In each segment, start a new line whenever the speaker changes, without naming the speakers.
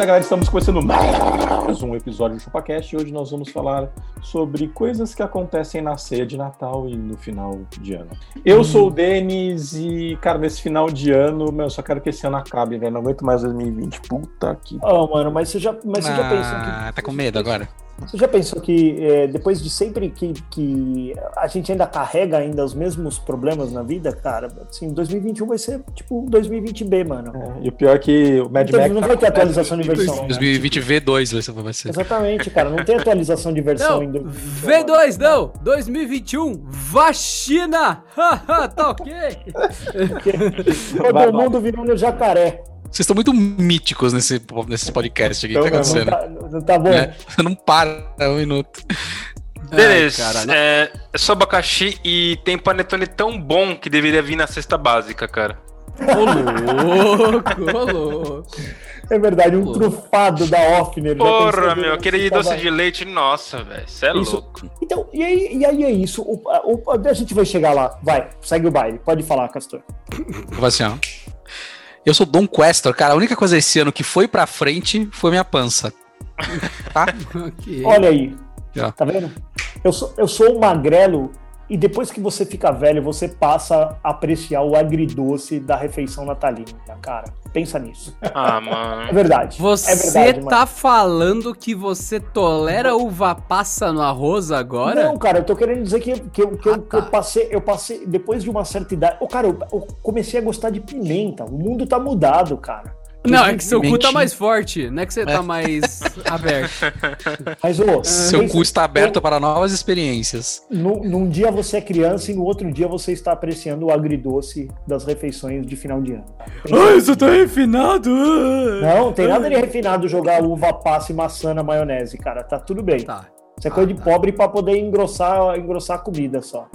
Isso aí, galera. Estamos começando mais um episódio do ChupaCast e hoje nós vamos falar sobre coisas que acontecem na ceia de Natal e no final de ano. Eu sou o Denis e, cara, nesse final de ano, meu, eu só quero que esse ano acabe, velho. Não aguento mais 2020. Puta que.
Oh, mano, mas você já, mas você já pensou
Ah,
que.
tá com medo agora?
Você já pensou que é, depois de sempre que, que a gente ainda carrega ainda os mesmos problemas na vida, cara, assim, 2021 vai ser tipo 2020B, mano.
É, e o pior é que o Mad
Não,
Max.
não vai ter atualização de versão. né?
2020 V2 vai ser- vai ser.
Exatamente, cara. Não tem atualização de versão
Não,
em 2021.
V2 não, 2021, vacina! Haha, tá ok?
Todo
Vai, vai.
mundo virando jacaré.
Vocês estão muito míticos nesse, nesse podcast aqui. Que tá
Então,
Não
acontecendo?
tá, não tá bom?
Né? Você não para um minuto.
Beleza.
Ai,
é, é só abacaxi e tem panetone tão bom que deveria vir na cesta básica, cara.
Ô louco, ô louco.
É verdade, um trufado da Offner. já
Porra, meu,
que
aquele doce de leite, nossa, velho. Cê é
Isso.
louco.
Então, e aí, e aí é isso. O, o- a gente vai chegar lá. Vai, segue o baile. Pode falar, Castor.
Vai assim, ó. Eu sou Dom Questor, cara. A única coisa esse ano que foi pra frente foi minha pança. Tá?
Ok.
Olha aí.
Já.
Tá vendo? Eu sou, eu sou um magrelo e depois que você fica velho, você passa a apreciar o agridoce da refeição natalina, cara. Pensa nisso.
Ah,
É
mano.
verdade.
Você
é verdade,
tá falando que você tolera uva passa no arroz agora?
Não, cara, eu tô querendo dizer que, que, eu, que, eu,
Ah,
eu
tá.
passei, eu passei, depois de uma certa idade. Ô, cara, eu, eu comecei a gostar de pimenta. O mundo tá mudado, cara.
Não, é que seu cu tá mais forte, não é que você
É.
tá mais aberto.
Mas, ô,
Seu
pensa-
cu está aberto para novas experiências.
Num, num dia você é criança e no outro dia você está apreciando o agridoce das refeições de final de ano.
Ai, isso tá refinado!
Não, não tem nada de refinado jogar uva passa e maçã na maionese, cara. Tá tudo bem.
Tá.
Isso é coisa
Ah,
de
tá.
pobre pra poder engrossar, engrossar a comida só.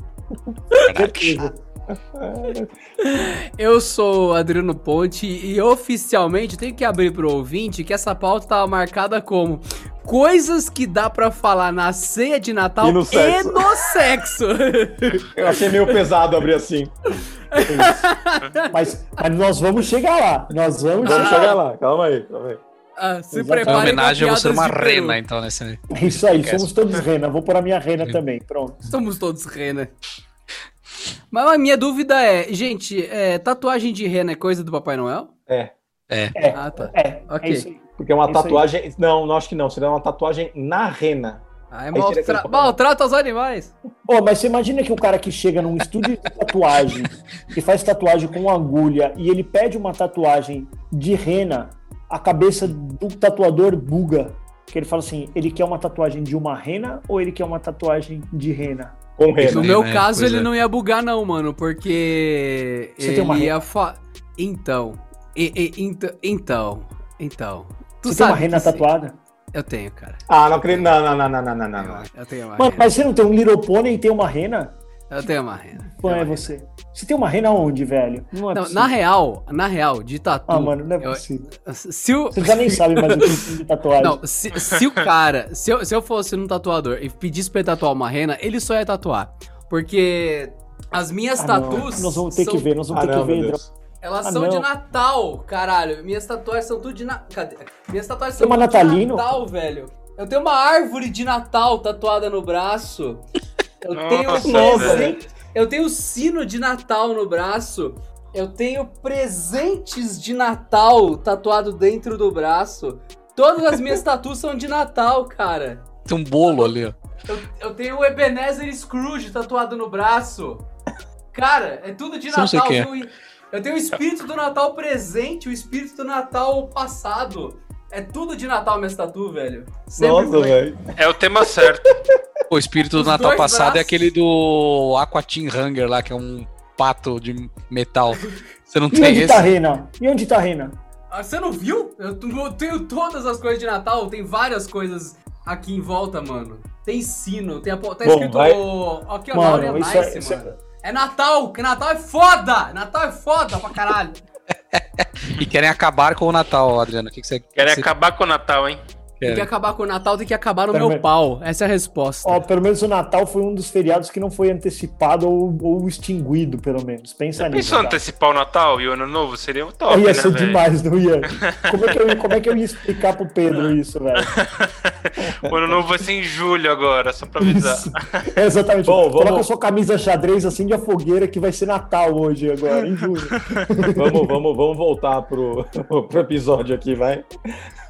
Certeza.
Eu sou o Adriano Ponte e oficialmente tenho que abrir pro ouvinte que essa pauta tava marcada como coisas que dá pra falar na ceia de Natal
E no sexo.
no sexo.
Eu achei meio pesado abrir assim.
Mas, mas nós vamos chegar lá. Nós vamos
Vamos
chegar
lá, calma aí, calma aí.
Ah, se.
É
prepare
uma homenagem a você uma rena, então, nesse.
É isso aí, somos todos rena. Vou pôr a minha rena também. Pronto.
Somos todos rena. Mas a minha dúvida é, gente, é, tatuagem de rena é coisa do Papai Noel?
É,
É.
É,
Ah, tá.
é,
Ok.
é
porque é uma
aí.
tatuagem. Não, não acho que não. Seria uma tatuagem na rena.
Ah, é maltra... maltrata os animais.
Ô, mas você imagina que o cara que chega num estúdio de tatuagem, que faz tatuagem com agulha, e ele pede uma tatuagem de rena, a cabeça do tatuador buga. Que ele fala assim, ele quer uma tatuagem de uma rena ou ele quer uma tatuagem de rena?
Com
No
rena.
Sim,
meu
né?
caso,
Pois
ele
é.
não ia bugar, não, mano, porque.
Você
ele
tem uma
ia fa... Então. E, e- ento- então. Então. Tu
você tem uma
sabe
rena tatuada?
Eu tenho, cara.
Ah, não acredito. Não, não, não, não, não, não, não. não.
Eu tenho uma
Mano,
rena.
mas você não tem um Little Pony e tem uma rena?
Eu tenho uma rena.
Qual é você? Você tem uma rena onde, velho? Não é
Não, na real, na real, de tatu.
Ah, mano, não é
eu-
possível.
se o.
Você já nem sabe mais o que tem de tatuagem.
Não, se, se o cara. Se eu, se eu fosse num tatuador e pedisse pra ele tatuar uma rena, ele só ia tatuar. Porque as minhas
Ah,
tatus.
Nós vamos ter
são-
que ver, nós vamos
Ah,
ter
não,
que ver.
Elas
Ah,
são de
não.
Natal, caralho. Minhas tatuagens são tudo de Natal. Cadê? Minhas tatuagens
Tem
são
uma
tudo
natalino?
de Natal, velho. Eu tenho uma árvore de Natal tatuada no braço. Eu tenho
Nossa,
presente- Eu tenho sino de Natal no braço. Eu tenho presentes de Natal tatuado dentro do braço. Todas as minhas tatuas são de Natal, cara.
Tem um bolo ali, ó.
Eu, eu tenho o Ebenezer Scrooge tatuado no braço. Cara, é tudo de
Você não sei
Natal.
quem é.
Tenho- eu tenho o espírito do Natal presente, o espírito do Natal passado. É tudo de Natal minhas tatu, velho. Sempre
Nossa, velho.
É o tema certo.
O espírito do Natal passado é
braços.
aquele do Aqua Teen Hunger lá, que é um pato de metal. Você não
E
tem
onde
esse?
tá a rena? E onde tá a rena?
Ah, você não viu? Eu tenho todas as coisas de Natal, tem várias coisas aqui em volta, mano. Tem sino, tem a, tá
Bom,
escrito.
vai-
Aqui, ó,
Mano, é-
Nice,
é-
mano. É Natal, que Natal é foda! Natal é foda pra caralho.
E querem acabar com o Natal, Adriano. O que, que você
Querem
você
acabar com o Natal, hein?
Tem que acabar com o Natal, tem que acabar no
Pera,
meu pau. Essa é a resposta.
Ó, pelo menos o Natal foi um dos feriados que não foi antecipado ou, ou extinguido, pelo menos. Pensa nisso.
Pensou em antecipar o Natal e o Ano Novo? Seria o top,
ia
né,
ser
velho?
demais, não ia? Como é, que eu, ia- como é que eu ia explicar pro Pedro isso, velho?
O Ano Novo vai ser em julho agora, só pra avisar.
Isso. É exatamente.
Bom,
Coloca
vamos-
a sua camisa xadrez assim de a fogueira que vai ser Natal hoje, agora, em julho.
Vamos, vamos, vamos voltar pro, pro episódio aqui, vai.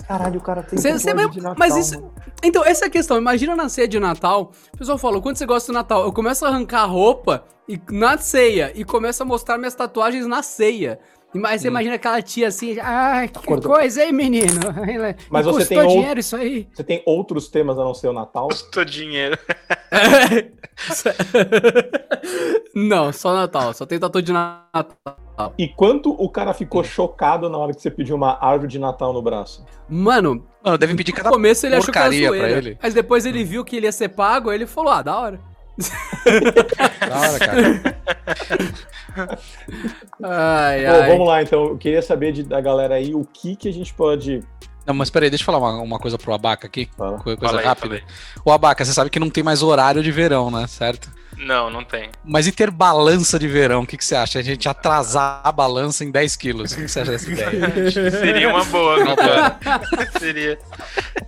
Caralho, o cara tem
Cê- cê mesmo-
de Natal,
mas isso-
mano.
Então, essa é a questão. Imagina na ceia de Natal. O pessoal fala, quando você gosta do Natal? Eu começo a arrancar a roupa e, na ceia e começo a mostrar minhas tatuagens na ceia. Mas você imagina aquela tia assim, ai, que
Acordou.
coisa, hein, menino?
Mas você
custou
tem
dinheiro isso aí.
Você tem outros temas a não ser o Natal?
Custou dinheiro.
Não, só Natal. Só tem tatu de Natal.
E quanto o cara ficou chocado na hora que você pediu uma árvore de Natal no braço?
Mano,
Mano, devem pedir
no
cada
começo ele achou que era zoeira.
ele.
Mas depois ele viu que ele ia ser pago, aí ele falou, ah, da hora.
da hora, cara.
Ai,
Bom,
ai.
vamos lá, então. Eu queria saber de- da galera aí o que, que a gente pode.
Não, mas peraí, deixa eu falar uma, uma coisa pro Abaca aqui.
Fala.
co- Coisa
Fala aí,
rápida. O Abaca, você sabe que não tem mais horário de verão, né? Certo?
Não, não tem.
Mas e ter balança de verão? O que, que você acha? A gente atrasar a balança em 10 quilos. O que, que você acha dessa ideia?
Seria uma boa, cara? Seria.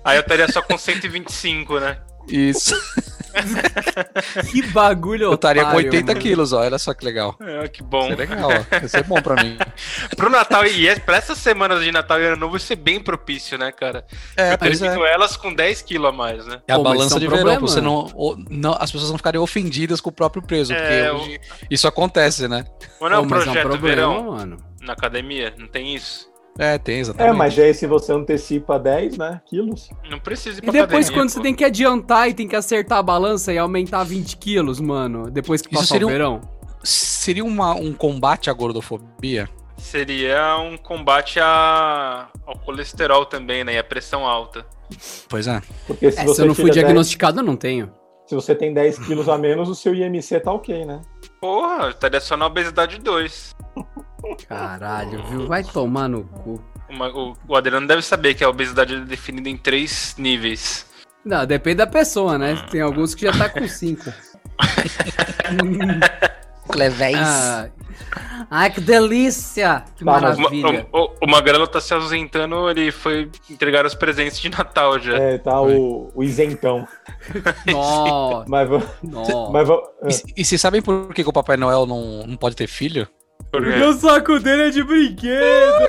Aí eu estaria só com 125, né?
Isso.
Que bagulho
Eu estaria com
otário,
80
mano.
quilos, ó. Olha só que legal.
É, que bom.
Isso é legal, ó. Isso é bom pra mim.
Pro Natal, e é- pra essas semanas de Natal e Ano Novo, isso é bem propício, né, cara?
É,
eu
pois é.
elas com 10 quilos a mais, né?
É a
Pô,
balança
é um
de verão,
problema,
pra você
né?
não, o- não- As pessoas não ficarem ofendidas com o próprio peso,
É,
porque hoje isso acontece, né?
Mas não é um projeto
problema,
verão
mano.
na academia? Não tem isso?
É, tem,
É,
exatamente.
mas aí se você antecipa 10, né? Quilos.
Não precisa ir
E
pra
depois,
academia,
quando
pô.
você tem que adiantar e tem que acertar a balança e aumentar 20 quilos, mano, depois que
Isso
passar
seria
o
um-
verão.
Seria uma- um combate à gordofobia?
Seria um combate a... ao colesterol também, né? E a pressão alta.
Pois é.
Porque se
É, se
você
eu não fui
tira 10
diagnosticado, eu não tenho.
se você tem 10 quilos a menos, o seu IMC tá ok, né?
Porra, estaria só na obesidade 2.
Caralho, viu? Vai tomar no cu.
Uma- o, o Adriano deve saber que a obesidade é definida em três níveis.
Não, depende da pessoa, né? Tem alguns que já tá com 5.
Clevéis.
ah, ai, que delícia! Que maravilha.
o, o, o Magrelo tá se ausentando, ele foi entregar os presentes de Natal já.
É, tá o, o isentão.
Nó,
Mas,
nó.
mas
E, e vocês sabem por que, que o Papai Noel não, não pode ter filho?
Porque-
O saco dele é de brinquedo!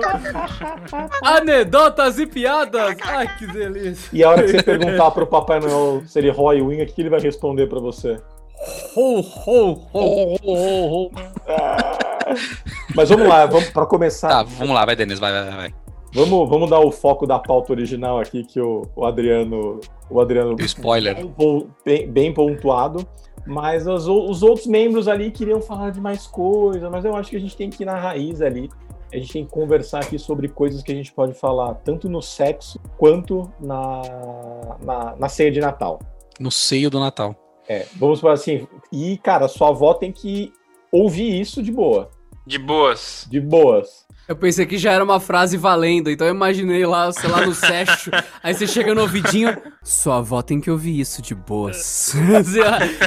Anedotas e piadas! Ai, que delícia!
E a hora que você perguntar pro Papai Noel se ele rói unha, o que ele vai responder pra você?
Ho, ho, ho!
Mas vamos lá, vamos para começar.
Tá, vamos lá, vai, Denis, vai, vai, vai.
Vamos, vamos dar o foco da pauta original aqui que o, o Adriano, o Adriano
o spoiler.
bem, bem pontuado. Mas os, os outros membros ali queriam falar de mais coisa, mas eu acho que a gente tem que ir na raiz ali. A gente tem que conversar aqui sobre coisas que a gente pode falar tanto no sexo quanto na, na, na ceia de Natal.
No seio do Natal.
É, vamos falar assim. E, cara, sua avó tem que ouvir isso de boa.
De boas.
De boas.
Eu pensei que já era uma frase valendo, então eu imaginei lá, sei lá, no Secho. Aí você chega no ouvidinho, sua avó tem que ouvir isso de boas.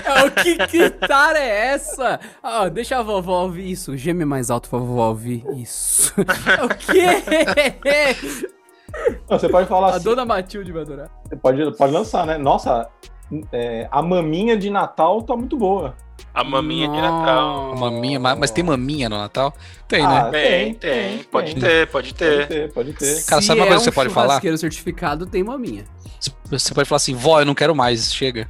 Ah, o que gritar é essa? Ah, deixa a vovó ouvir isso. Geme mais alto pra vovó ouvir isso. o quê?
Não, você pode falar
A
assim.
dona Matilde vai adorar.
Você pode, pode lançar, né? Nossa, é, a maminha de Natal tá muito boa.
A maminha de Natal.
Maminha, ma- mas tem maminha no Natal? Tem,
Ah,
né?
Tem, tem. Pode ter, pode
Pode
ter.
ter, pode ter.
Cara,
Se
sabe uma
é
coisa que
um
você pode falar?
churrasqueiro certificado, tem maminha.
Você pode falar assim, vó, eu não quero mais, chega.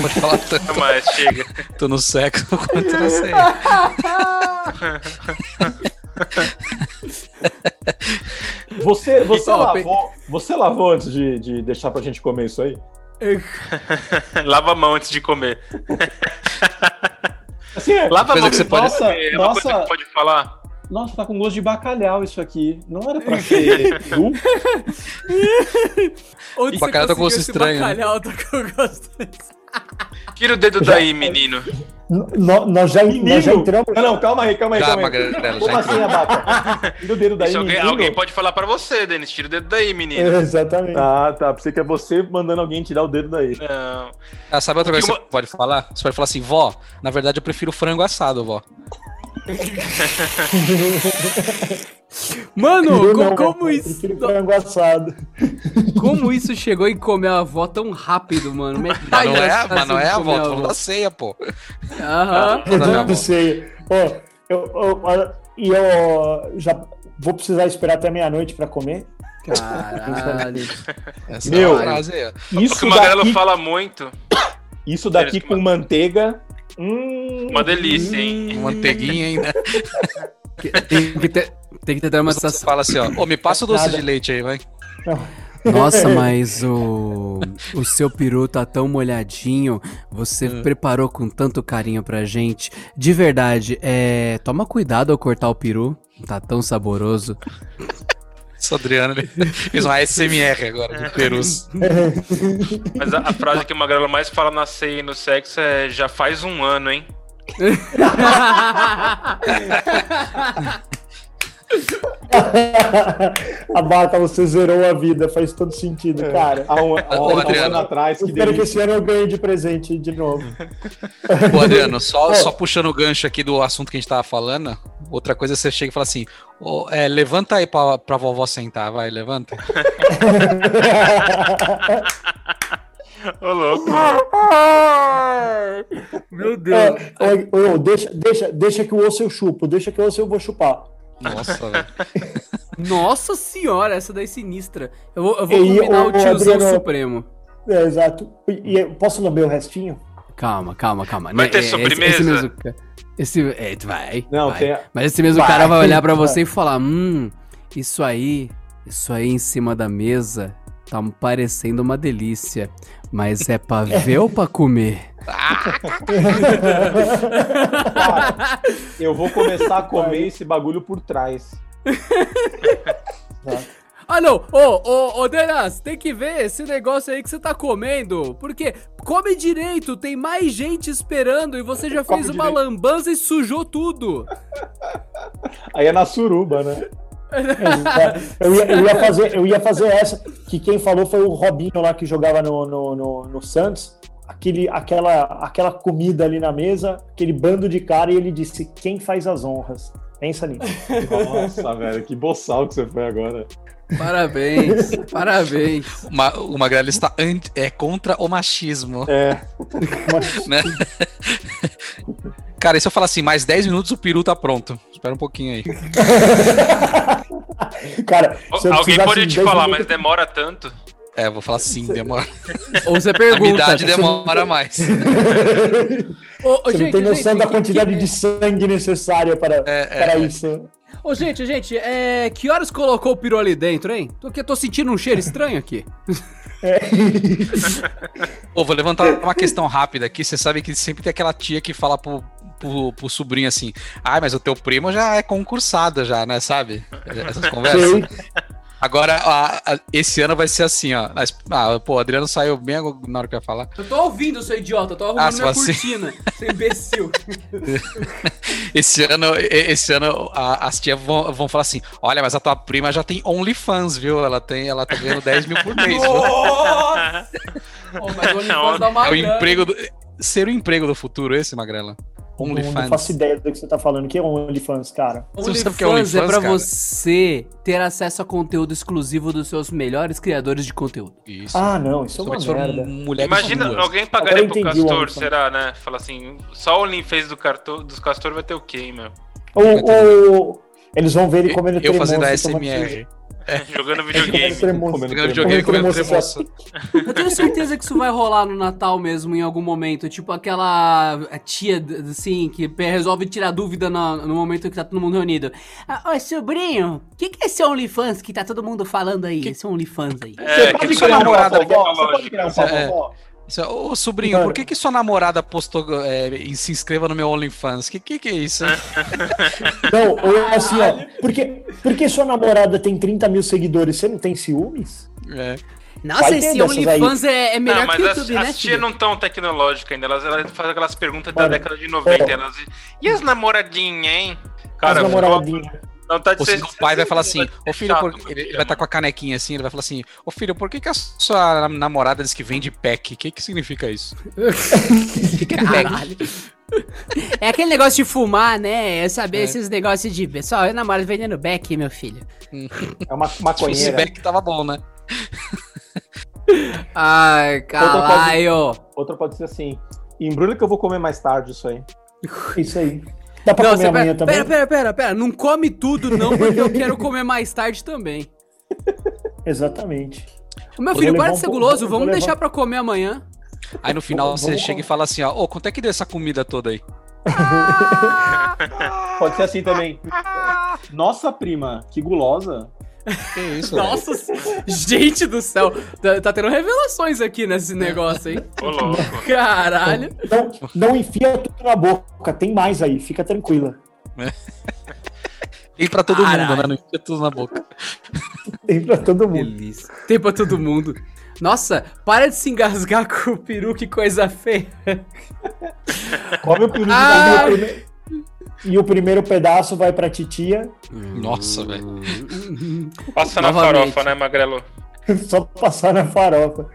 Pode falar tanto,
Não mais, chega.
tanto no sexo quanto na ceia.
Você, você,
pe-
lavou, você lavou antes de, de deixar pra gente comer isso aí?
Lava a mão antes de comer.
Assim, é,
Lava a mão
que você pode-
de comer. É uma coisa
nossa-
que pode falar.
Nossa, tá com gosto de bacalhau isso aqui. Não era pra ser peru?
Onde
O bacalhau tá com gosto estranho, né?
bacalhau tá com gosto
Tira o dedo daí, menino.
N- nó- nós, já, nós já entramos.
Não, não, calma aí, calma aí,
Já,
calma aí.
Magrela,
Como
já
assim, Abaca? Tira o dedo daí,
Isso alguém,
menino.
alguém pode falar pra você, Denis. Tira o dedo daí, menino.
É, exatamente.
Ah, tá. Pensei que é você mandando alguém tirar o dedo daí.
Não.
Ah, sabe outra coisa que
Uma-
você pode falar? Você pode falar assim, vó, na verdade eu prefiro frango assado, vó.
Mano,
não,
como
eu
isso?
assado.
Como isso chegou em comer a avó tão rápido, mano?
Mas não é, mas não é a avó, tô falando da ceia, pô.
Aham.
Não, não,
Eu não sei. Ó, eu, eu- e eu já vou precisar esperar até meia-noite pra comer.
Caralho.
Essa
Meu,
é a frase aí, ó.
o
Isso
que o Magrelo
daqui,
fala muito.
isso daqui com manteiga. Hum,
Uma delícia, hein?
Manteiguinha ainda.
Tem que ter, tem que ter uma
Você
sensação.
fala assim, ó, ô, me passa o doce
Nada.
de leite aí, vai.
Nossa, mas o, o seu peru tá tão molhadinho. Você preparou com tanto carinho pra gente. De verdade, é, toma cuidado ao cortar o peru. Tá tão saboroso.
Esse Adriano, ele fez uma SMR agora, de perus.
Mas a, a frase que o Magrelo mais fala na ceia e no sexo é já faz um ano, hein?
Abaca, você zerou a vida, faz todo sentido, cara.
Há um, há um
Adriano.
ano atrás, que
Espero que
delícia.
esse ano eu ganhe de presente de novo.
Ô, Adriano, só,
Ô.
só puxando o gancho aqui do assunto que a gente tava falando, outra coisa é você chega e fala assim, ô, é, levanta aí pra, pra vovó sentar, vai, levanta.
Ô, louco.
Meu
É, ô, ô, deixa, deixa, deixa que o osso eu chupo, deixa que o osso eu vou chupar.
Nossa, velho.
Nossa senhora, essa daí é sinistra. Eu vou, eu vou
E,
combinar
ô,
o tiozão
Adriano-
supremo.
É, exato. E, posso lamber o restinho?
Calma, calma, calma.
Vai
Né,
ter
é,
sobremesa?
Esse, mesmo, esse, é, vai,
Não,
vai.
tem.
Mas esse mesmo
Vai,
cara vai olhar pra
vai.
você e falar: Hum, isso aí, isso aí em cima da mesa tá parecendo uma delícia. Mas é pra ver ou pra comer?
Cara, eu vou começar a comer esse bagulho por trás.
Ah, não! Ô, ô, ô, Denas, tem que ver esse negócio aí que você tá comendo. Porque come direito, tem mais gente esperando e você já
Come
fez uma
direito.
lambança e sujou tudo.
Aí é na suruba, né?
É, eu, ia, eu ia fazer, eu ia fazer essa, que quem falou foi o Robinho lá que jogava no, no, no, no Santos. Aquele, aquela, aquela comida ali na mesa, aquele bando de cara, e ele disse: quem faz as honras? Pensa nisso.
Nossa, velho, que boçal que você foi agora.
Parabéns, parabéns.
O, Ma o Magrelo está anti- é contra o machismo,
É,
Mas-
né? Cara, e se eu falar assim, mais 10 minutos o peru tá pronto. Espera um pouquinho aí.
cara, se eu
Alguém pode
de
te
10
falar, mas
minutos-
demora tanto.
É, eu vou falar sim, demora.
Ou você
A
pergunta.
idade demora mais.
Ô, ô,
Você não tem noção
gente,
da quantidade
que-
de sangue necessária para,
É, é,
para
é.
isso.
Ô, gente, gente, é... que horas colocou o peru ali dentro, hein? Tô, que- tô sentindo um cheiro estranho aqui.
Ô, vou levantar uma questão rápida aqui. Você sabe que sempre tem aquela tia que fala pro, pro, pro sobrinho assim: ai, mas o teu primo já é concursada, já, né? Sabe? Essas conversas. Agora, a- a- esse ano vai ser assim, ó. Mas, Ah, pô, o Adriano saiu bem na hora que eu ia falar.
Eu tô ouvindo, seu idiota, eu tô arrumando
Ah, se
minha
você-
cortina, seu imbecil.
Esse ano, esse ano a- as tias vão, vão falar assim: olha, mas a tua prima já tem OnlyFans, viu? Ela tem, ela tá ganhando 10 mil por mês.
Nossa! Ô, mas o OnlyFans dá uma
É o emprego do. Ser o emprego do futuro, esse, Magrela?
Não, não
OnlyFans.
faço ideia do que você tá falando. O que é um OnlyFans, cara?
Você não sabe o que é
OnlyFans é
OnlyFans,
pra
cara?
você ter acesso a conteúdo exclusivo dos seus melhores criadores de conteúdo.
Isso.
Ah, não, isso é uma merda.
mulher
Imagina, alguém pagaria pro
eu
Castor,
OnlyFans.
será, né? Fala assim, só o OnlyFans do Castor, dos Castor vai ter o quê, hein, meu?
Ou, ou eles vão ver ele comendo
Eu fazendo a SMR.
Jogando
Comendo
videogame.
Jogando videogame, comendo
Comendo
tremoço.
Eu tenho certeza que isso vai rolar no Natal mesmo, em algum momento. Tipo aquela tia, assim, que resolve tirar dúvida na- no, momento que tá todo mundo reunido. Ah, Ô, sobrinho, o que, que é esse OnlyFans que tá todo mundo falando aí? Esse OnlyFans aí.
É,
Você pode
que
criar um
namorado
pra
aqui
vovó?
na
Você pode criar um
É. Isso, Ô, sobrinho,
Cara.
por que, que sua namorada postou é, e se inscreva no meu OnlyFans? Que que, que é isso?
Não, ou assim, ó. Porque, porque sua namorada tem 30 mil seguidores, você não tem ciúmes?
É.
Nossa, esse OnlyFans é, é melhor
Não, mas
que o
as,
YouTube,
as
né,
tia
filho?
não tão tecnológicas ainda. Elas, elas fazem aquelas perguntas da década de 90.
é.
Elas, e as namoradinhas, hein?
As
Cara,
namoradinhas.
Não tá ser-
o pai vai falar assim, ô filho,
chato,
por- ele vai estar com a canequinha assim, ele vai falar assim, ô filho, por que, que a sua namorada diz que vende pack? O que, que significa isso?
Caralho. É aquele negócio de fumar, né? É saber
É.
esses negócios de. Pessoal, eu namoro vendendo back, meu filho.
É uma
Esse
maconheira.
pack tava bom, né?
Ai, caralho.
Outra pode ser assim. Embrulha que eu vou comer mais tarde isso aí.
Isso aí. Dá pra
Não,
comer amanhã
pera,
também?
pera, pera, pera, pera. Não come tudo, não, porque eu quero comer mais tarde também.
Exatamente.
Ô, meu filho, para de ser guloso, vamos
levar-
deixar pra comer amanhã.
Aí no final
Vamos-
você
vamos
chega e fala assim, ó, ô, quanto é que deu essa comida toda aí?
Pode ser assim também. Nossa, prima, que gulosa.
Que isso?
Nossa, gente do céu. Tá, tá tendo revelações aqui nesse negócio, hein?
Ô, louco.
Caralho.
Não, não enfia tudo na boca, tem mais aí, fica tranquila.
Tem pra todo
Caralho.
mundo, né? Não enfia tudo na boca.
Tem pra todo mundo.
Delícia. Tem pra todo mundo. Nossa, para de se engasgar com o peru, que coisa feia.
Come o peru de
Ah!
E o prime- o primeiro pedaço vai pra titia,
Nossa, velho.
Passa na
Novamente.
farofa, né, Magrelo?
só passar na farofa.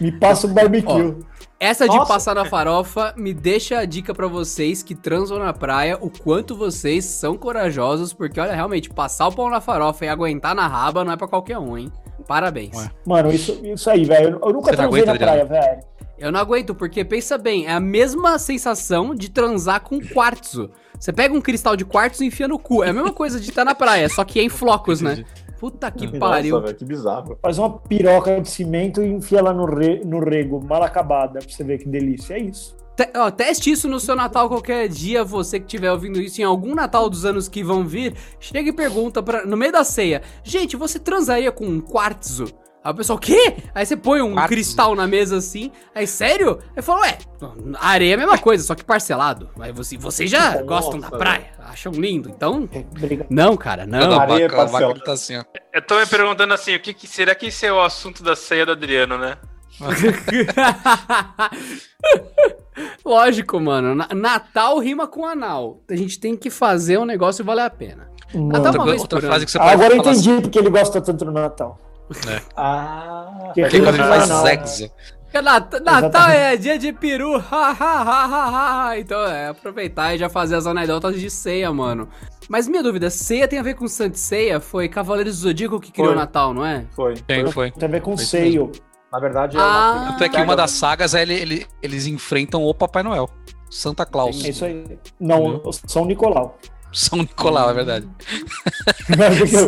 Me passa o barbecue.
Essa de
Nossa.
passar na farofa me deixa a dica pra vocês que transam na praia, o quanto vocês são corajosos, porque olha, realmente, passar o pão na farofa e aguentar na raba não é pra qualquer um, hein? Parabéns.
Ué.
Mano, isso, isso aí, velho. Eu nunca
Você não
transei na
aguenta,
praia, velho.
Eu não aguento, porque pensa bem, é a mesma sensação de transar com quartzo. Você pega um cristal de quartzo e enfia no cu. É a mesma coisa de estar na praia, só que é em flocos, né? Puta que pariu.
Nossa, velho, que bizarro.
Faz uma piroca de cimento e enfia lá no, re- no rego, mal acabada, pra você ver que delícia. É isso.
Te- ó, teste isso no seu Natal qualquer dia, você que estiver ouvindo isso em algum Natal dos anos que vão vir, chega e pergunta pra, no meio da ceia, gente, você transaria com um quartzo? Aí o pessoal, o quê? Aí você põe um
Quartzo?
cristal na mesa assim, aí sério? Aí fala, ué, areia é a mesma coisa, só que parcelado. Aí você, vocês já
Nossa,
gostam da praia, acham lindo, então...
Obrigado.
Não, cara,
Não,
não.
a
areia
vaca, a vaca
parcelada.
tá assim, ó.
Eu tô me perguntando assim, o que, que- será que esse é o assunto da ceia do Adriano, né?
Lógico, mano. Na- Natal rima com anal. A gente tem que fazer um negócio valer a pena. Até uma
Outra,
vez
outra frase que você
Ah,
pode
agora eu entendi porque ele gosta tanto do Natal.
Ah,
Que
que é quando ele faz sexo.
Natal
Exatamente.
é dia de peru. ha, ha, ha, ha, ha. Então é aproveitar e já fazer as anedotas de ceia, mano. Mas minha dúvida, ceia tem a ver com Santa Ceia? Foi Cavaleiros do Zodíaco que criou o Natal, não é?
foi.
Tem, foi.
Tem a ver com
Foi isso
seio.
Na verdade, é
Ah.
uma...
Tanto é que uma das sagas é ele, ele- eles enfrentam o Papai Noel. Santa Claus.
É isso aí. Não, São Nicolau.
São Nicolau, é verdade.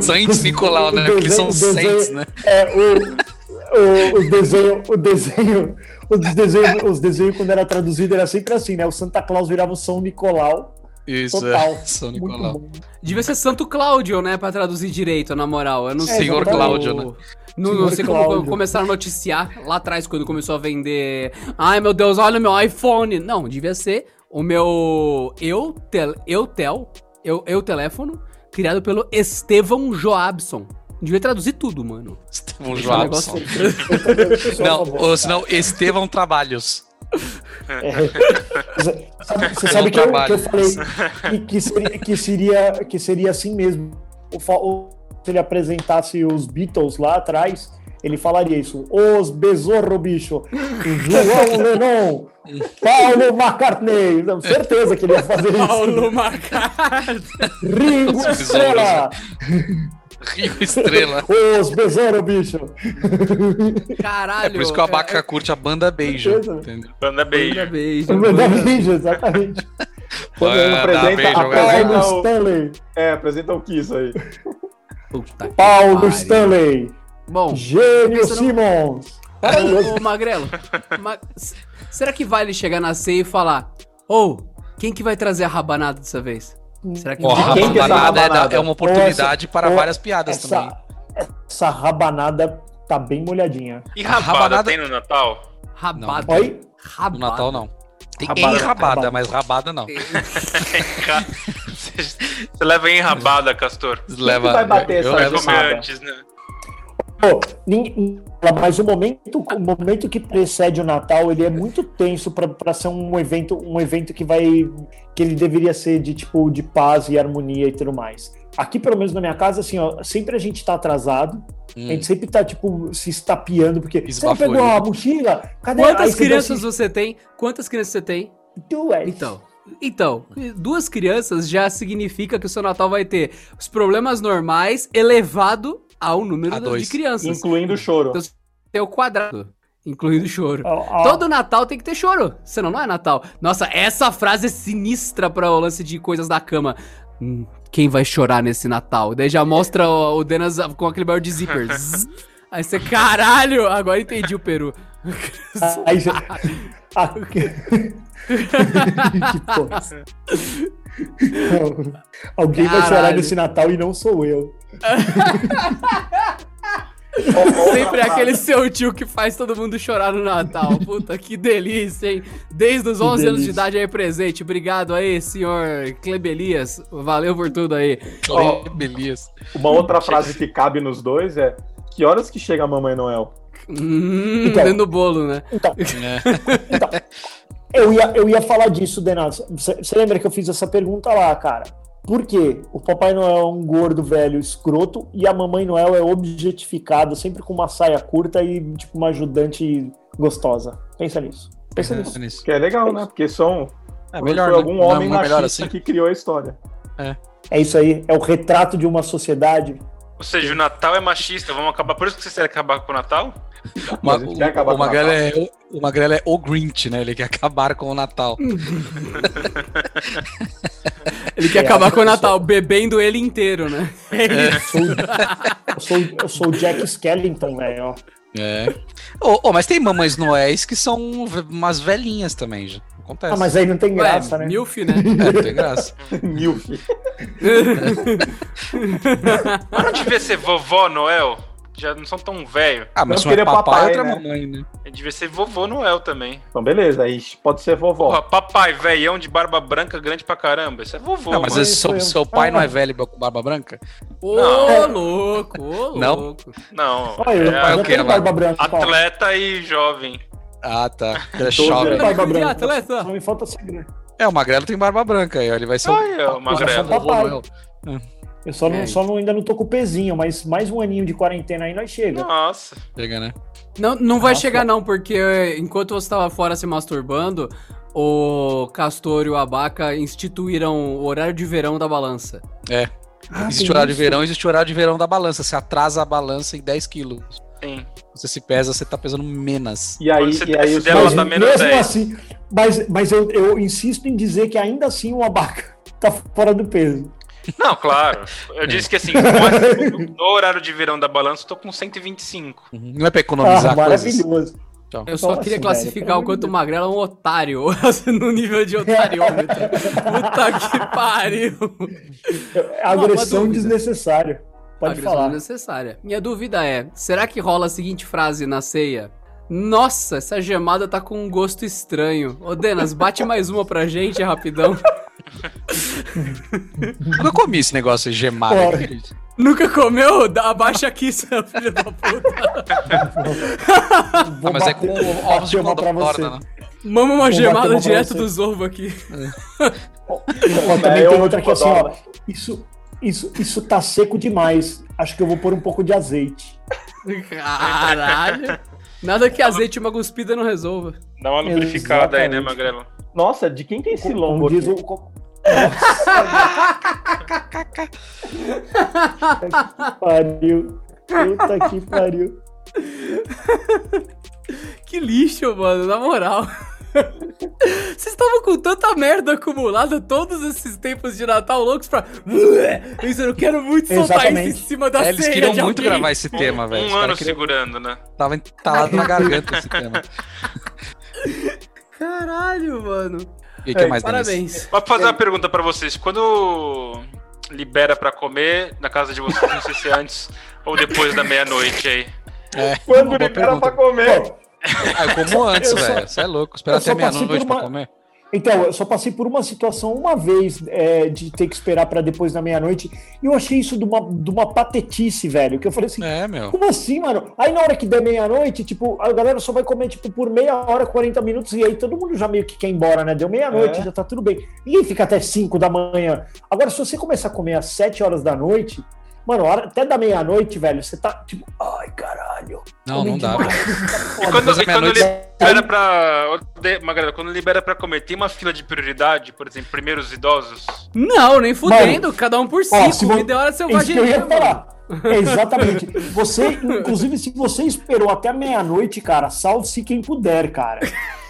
Saints Nicolau, né?
o
Porque eles são
desenho-
Saints,
desenho-
né?
É, o, o, o desenho, o desenho, os desenhos, os desenhos quando era traduzido era sempre assim, né? O Santa Claus virava o São Nicolau.
Isso,
Total.
é. São
Muito
Nicolau.
bom.
Devia ser Santo Cláudio, né? Pra traduzir direito, na moral. Eu não sei.
Senhor Cláudio, né?
Não, não sei como
Cláudio.
começaram a noticiar lá atrás, quando começou a vender. Ai meu Deus, olha o meu iPhone. Não, devia ser o meu Eu, tel, eu eu, Teléfono, criado pelo Estevão Joabson. Devia traduzir tudo, mano.
Estevão Joabson. Não, ou senão Estevão Trabalhos.
Você sabe, você sabe que, eu, que eu falei que, que seria, que, seria, que seria assim mesmo. O, o- se ele apresentasse os Beatles lá atrás, ele falaria isso. Os Besorro Bicho, João Lennon, Paulo McCartney. Não, certeza que ele ia fazer isso.
Paulo.
Ringo
Os
Estrela,
Rio Estrela.
os Besorro Bicho.
Caralho.
É por isso que o Abaca curte a banda Beijo. Entendeu?
Banda beijo.
Manda beijo.
Manda vídeo, exatamente.
Quando ele
Ah,
apresenta,
beijo, galera.
Paulo. Stanley.
É, apresenta o Kiss aí.
Puta que
Paulo
pariu.
Stanley.
Bom,
Gênio
Pensa no-
Simmons.
Ô, ô, Magrelo, ma- será que vale ele chegar na ceia e falar: Ô, quem que vai trazer a rabanada dessa vez? Será que
De quem que é essa
rabanada é,
rabanada?
é uma oportunidade para
ou
várias piadas também.
essa, essa rabanada tá bem molhadinha.
E
A
rabada,
rabanada-
tem no Natal?
Rabada.
Oi?
Rabada.
No Natal não. Tem
Rabada,
enrabada,
rabada.
mas rabada não.
Você leva enrabada, Castor.
Leva,
vai bater
eu
essa
Vai
Enrabada.
antes, né?
Mas o momento, o momento que precede o Natal, ele é muito tenso para ser um evento, um evento que vai que ele deveria ser de tipo de paz e harmonia e tudo mais. Aqui, pelo menos na minha casa, assim, ó, sempre a gente tá atrado, a
Hum.
gente sempre tá tipo se estapeando porque você não
Esbaforido.
pegou a mochila? Cadê?
Quantas
você
crianças
assim,
você tem? Quantas crianças você tem?
duas.
Então. Então, duas crianças já significa que o seu Natal vai ter os problemas normais elevado ao número de crianças.
Incluindo o choro.
Então, Tem o quadrado, incluindo o choro.
Ó, ó,
Todo Natal tem que ter choro, senão não é Natal. Nossa, essa frase é sinistra para o lance de coisas da cama. Hum, quem vai chorar nesse Natal? Daí já mostra o, o Denas com aquele barulho de zíper. Zzz. Aí você, caralho, agora entendi o peru.
Aí já. Que porra. Alguém vai chorar
Caralho.
nesse Natal e não sou eu.
Sempre é aquele seu tio que faz todo mundo chorar no Natal. Puta, que delícia, hein? Desde os 11 anos de idade aí presente. Obrigado aí, senhor Clebelias. Valeu por tudo aí.
Ó,
Beleza.
Uma outra frase que cabe nos dois é: Que horas que chega a Mamãe Noel?
Hum,
Então.
dentro do bolo, né?
Então,
É.
então eu, ia, eu ia falar disso, Denas. Você lembra que eu fiz essa pergunta lá, cara? Por quê? O Papai Noel é um gordo velho escroto e a Mamãe Noel é objetificada, sempre com uma saia curta e tipo uma ajudante gostosa. Pensa nisso. Pensa nisso.
nisso.
Que é legal, né? Porque são.
É melhor,
foi
né?
algum
Não,
homem
não é
machista
assim?
que criou a história.
É isso aí. É o retrato de uma sociedade.
Ou seja, o Natal é machista, vamos acabar. Por isso que vocês querem acabar com o Natal?
Uma,
acabar
o,
com o
Magrelo
Natal.
é, o é o Grinch, né? Ele quer acabar com o Natal.
Ele quer
É,
acabar com o
eu
Natal, bebendo ele inteiro, né?
Sou- eu, sou, eu sou o Jack Skellington, velho. ó.
É. Ô, ô, mas tem mamães noéis que são umas velhinhas também, já. Acontece.
Ah, mas aí não tem graça,
Ué,
né?
Milf, né?
É, não tem graça.
Milf.
Mas não devia ser vovó Noel? Já não são tão velho.
Ah, mas
Não
um é
queria
papai,
papai,
outra é
né?
mamãe, né?
Devia ser vovô Noel também.
Então, beleza. Aí pode ser vovó.
Porra, papai, velhão de barba branca, grande pra caramba. Isso é vovô.
Não, mas
mano.
esse seu,
foi-
seu pai
Ah.
não é velho com barba branca?
Ô,
Não.
louco, ô,
Não?
louco.
Não,
Olha,
é
pai,
eu
o Ela?
barba branca.
atleta e jovem.
Ah, tá. Ele é jovem.
vendo.
Barba
De
branca.
atleta.
Só me falta segredo.
É, o Magrelo tem barba branca aí, ó, ele vai ser o
Olha, o Magrelo.
papai. Eu só, não,
É.
só não, ainda não tô com o pezinho, mas mais um aninho de quarentena aí nós chega.
Nossa.
Chega, né?
Não, não vai
Nossa.
chegar não, porque enquanto você tava fora se masturbando, o Castor e o Abaca instituíram o horário de verão da balança.
Ah,
existe horário de
isso?
verão, existe horário de verão da balança. Você atrasa a balança em 10 quilos.
Sim.
Você se pesa, você tá pesando menos.
E aí, e aí os
dela,
Mas
tá menos
mesmo
10.
assim, mas, mas eu, eu insisto em dizer que ainda assim o abaca tá fora do peso.
Não, claro. Eu disse que assim, no- horário de verão da balança, eu tô com 125.
Uhum. Não é pra economizar
Ah,
coisas.
maravilhoso.
Então,
Eu só
Nossa,
queria
velho,
classificar
pelo
o quanto Magrelo é um otário, no nível de otariômetro. Puta que pariu.
Agressão desnecessária. Pode
Agressão
falar.
necessária. Minha dúvida é, será que rola a seguinte frase na ceia? Nossa, essa gemada tá com um gosto estranho. Ô, Denas, bate mais uma pra gente, rapidão.
Nunca comi esse negócio.
Ora.
acredito.
Nunca comeu? Abaixa aqui, seu filho da puta.
Vou
Ah, mas é
bater-
com ovos de codorna,
você.
né?
Mama uma
Vou
gemada direto dos ovos aqui.
Ó, também
É,
tem outra
de
que assim, ó. Isso, isso, isso tá seco demais. Acho que eu vou pôr um pouco de azeite.
Caralho. Nada que azeite e uma cuspida não resolva.
Dá uma lubrificada aí, né. Magrelo?
Nossa, de quem tem esse lombo
diz
aqui?
o. Nossa, que pariu. Puta que pariu.
Que lixo, mano, na moral. Vocês estavam com tanta merda acumulada todos esses tempos de Natal loucos pra. Isso, eu quero muito soltar isso
Exatamente.
em cima da
É, eles queriam
de
muito
alguém.
gravar esse tema, velho.
Um ano
queriam-
segurando, né?
Tava entalado na garganta esse tema.
Caralho, mano.
E que
É,
mais?
Parabéns.
Vou fazer uma pergunta pra vocês. Quando libera pra comer na casa de vocês, não sei se é antes ou depois da meia-noite aí.
É,
Quando libera
pergunta.
pra comer.
Pô,
Ah, eu como antes, velho. Você é louco.
Só
até meia-noite
por
pra
uma-
comer.
Então, eu só passei por uma situação uma vez é, de ter que esperar pra depois da meia-noite. E eu achei isso de uma, de uma patetice, velho. Que eu falei assim,
É, meu.
como assim, mano? Aí na hora que der meia-noite, tipo, a galera só vai comer, tipo, por meia hora, 40 minutos, e aí todo mundo já meio que quer ir embora, né? Deu meia-noite,
É.
já tá tudo bem. Ninguém fica até 5 da manhã. Agora, se você começar a comer às 7 horas da noite, mano, hora- até da meia-noite, velho, você tá, tipo, ai, caralho.
Não, não dá,
tá
E quando, e quando libera pra. Magrela, quando libera pra comer, tem uma fila de prioridade, por exemplo, primeiros idosos?
Não, nem fudendo, cada um por si. Comida é hora
que eu ia
selvagem.
falar. Exatamente. Você, inclusive, se você esperou até meia-noite, cara, salve-se quem puder, cara.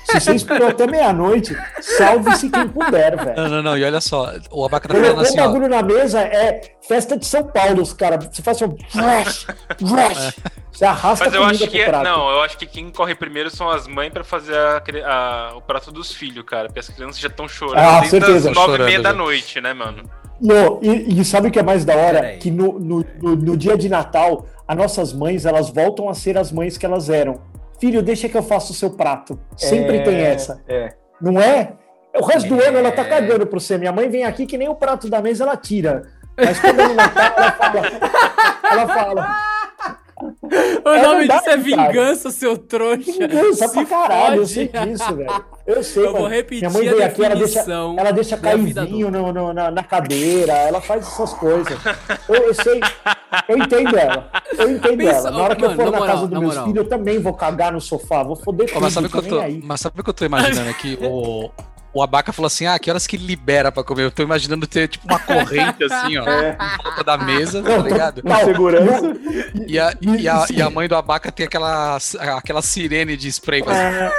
Se você esperou até meia-noite, salve-se quem puder, velho.
Não, não, não. E olha só, o Abaca tá falando assim,
o
ó.
bagulho na mesa é festa de São Paulo, os cara. Você faz assim, rush, rush. Você arrasta
Mas eu
a
acho que é,
prato.
não, eu acho que quem corre primeiro são as mães pra fazer a a- o prato dos filhos, cara. Porque as crianças já estão chorando
Ah,
desde
certeza.
as nove e meia da
já.
noite, né, mano?
Não, e, e sabe o que é mais da hora?
Peraí.
Que no, no, no- no dia de Natal, as nossas mães, elas voltam a ser as mães que elas eram. Filho, deixa que eu faço o seu prato. Sempre
É,
tem essa.
É.
Não é? O resto do
É.
ano ela tá cagando pro você. Minha mãe vem aqui que nem o prato da mesa ela tira. Mas quando é no Natal, ela fala. Ela fala.
O
É
nome
verdade,
disso é
cara.
vingança, seu trouxa.
Vingança pra caralho, eu sei disso, velho. Eu sei,
Eu vou
mano.
repetir
Minha mãe
a
vem aqui, ela deixa, ela deixa cair vinho no- no- na, na cadeira, ela faz essas coisas. Eu, eu sei, eu entendo ela. Eu entendo
Pensa-
ela. Na hora que eu
mano,
for
na moral,
casa dos meus filhos, eu também vou cagar no sofá, vou foder
Ó,
tudo,
mas, sabe o que
tô
eu
nem
tô,
aí.
mas sabe o que eu tô imaginando aqui? O, o Abaca falou assim: ah, que horas que libera pra comer? Eu tô imaginando ter tipo uma corrente assim, ó,
É.
em volta da mesa, tá ligado?
Não,
segurança.
E a, e, a, e a mãe do Abaca tem aquela, aquela sirene de spray. Mas,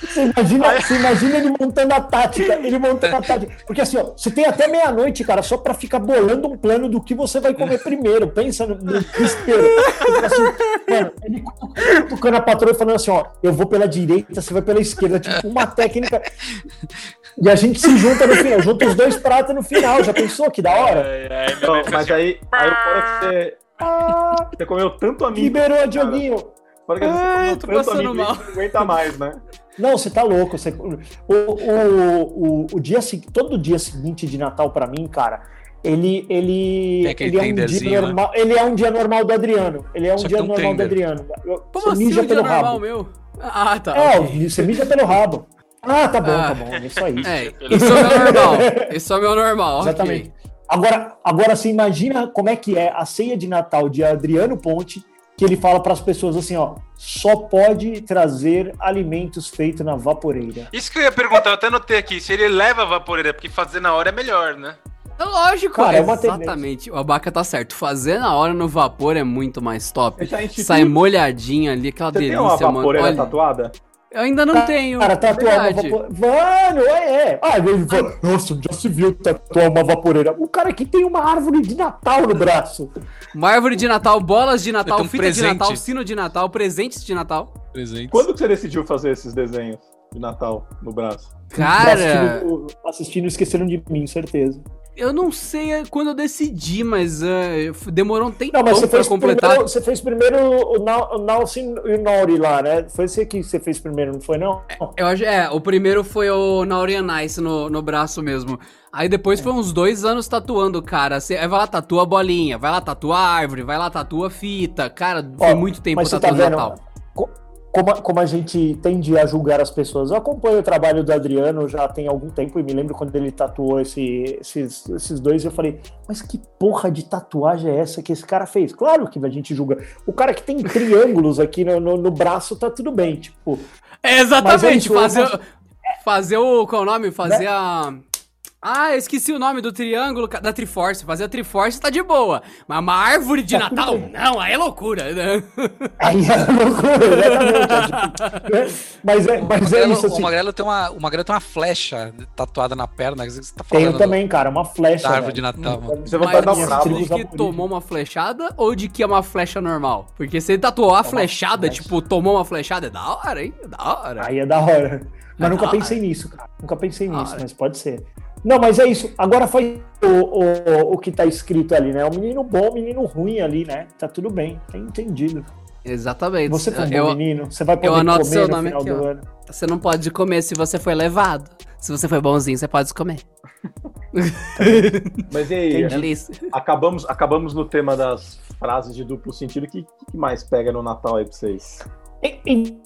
Você imagina, você imagina ele montando a tática, ele montando a tática. Porque assim, ó, você tem até meia-noite, cara, só pra ficar bolando um plano do que você vai comer primeiro. Pensa no, no desespero. Tipo assim, mano, ele tocando a patroa e falando assim, ó, eu vou pela direita, você vai pela esquerda, tipo uma técnica. E a gente se junta no final, junta os dois pratos no final. Já pensou que da hora?
É, é, minha
Não, mas
assim,
aí, aí fora que você,
Ah,
você comeu tanto amigo.
liberou a Dioguinho.
Fora que você comeu tanto amigo não aguenta mais, né?
Não, você tá louco. Você... O, o, o, o dia, se- todo dia seguinte de Natal pra mim, cara, ele, ele,
aquele
ele é um dia
né?
normal. Ele é um dia normal do Adriano. Ele é um
Só
dia normal do
tender.
Adriano. Eu-
Como
você
assim
mija
um dia
pelo
normal,
rabo.
meu? Ah, tá.
É,
ok.
você mija pelo rabo. Ah, tá bom,
Ah.
tá bom. É isso aí.
É, isso é o meu normal. Isso é o meu normal.
Exatamente. Agora, agora você imagina como é que é a ceia de Natal de Adriano Ponte, que ele fala para as pessoas assim, ó, só pode trazer alimentos feitos na vaporeira.
Isso que eu ia perguntar, eu até notei aqui, se ele leva a vaporeira, porque fazer na hora é melhor, né?
É lógico,
Cara, é uma
exatamente. O abaca tá certo. Fazer na hora no vapor é muito mais top. Sai molhadinho ali, aquela
Você tem
delícia,
uma
mano.
vaporeira
Olha,
tatuada?
Eu ainda não tenho.
Cara, tatuar uma
verdade.
vaporeira. Mano, é, é. Ah, ele fala, nossa, já se viu tatuar uma vaporeira. O cara aqui tem uma árvore de Natal no braço.
Uma árvore de Natal, bolas de Natal, fita de
presente.
Natal, sino de Natal, presentes de Natal.
presente.
Quando que você decidiu fazer esses desenhos de Natal no braço?
Cara,
Assistindo, assistindo esqueceram de mim, certeza.
Eu não sei quando eu decidi, mas eh, demorou um tempo
Não,
pra completar.
primeiro, você fez primeiro o Nausin e o Nori lá, né? Foi você que você fez primeiro, não foi, não?
Eu acho, é, o primeiro foi o Naurian Nice no, no braço mesmo. Aí depois foi uns dois anos tatuando, cara. Você, vai lá, tatua a bolinha, vai lá, tatua a árvore, vai lá, tatua a fita. Cara, foi
Ó,
muito tempo
você tá
tatuando
vendo
Natal.
co- como, a- como a gente tende a julgar as pessoas. Eu acompanho o trabalho do Adriano já tem algum tempo e me lembro quando ele tatuou esse- esses, esses dois. Eu falei, mas que porra de tatuagem é essa que esse cara fez? Claro que a gente julga. O cara que tem triângulos aqui no, no- no braço tá tudo bem. Tipo,
É, exatamente, fazer, fazer o. Qual é o nome? Fazer
Né?
a. Ah, eu esqueci o nome do triângulo da Triforce. Fazer a Triforce tá de boa. Mas uma árvore de Natal? Não, aí é loucura. né?
aí é loucura, exatamente. É, tipo, né? Mas é,
O
mas é
Magrelo,
isso
o
assim.
Magrelo tem uma, o Magrelo tem uma flecha tatuada na perna. que Você tá falando
Tenho também, cara, uma flecha.
da árvore de
velho.
Natal, mano.
Você vai dar um
de que tomou uma flechada ou de que é uma flecha normal? Porque se ele tatuou a flechada,
flecha.
tipo, tomou uma flechada, é da hora, hein? É da hora.
Aí é da hora. Mas
É
nunca
hora.
pensei nisso, cara. Nunca pensei
Da
nisso,
hora.
mas pode ser. Não, mas é isso. Agora faz o, o, o que tá escrito ali, né? O menino bom, o menino ruim ali, né? Tá tudo bem, tá entendido.
Exatamente.
Você foi um bom
eu,
menino, você vai poder
eu anoto
comer
seu
no
nome
final
aqui,
do
ó.
ano.
Você não pode comer se você foi levado. Se você foi bonzinho, você pode comer.
Mas e aí, acabamos, acabamos no tema das frases de duplo sentido. O que, que mais pega no Natal aí pra vocês?
E- e-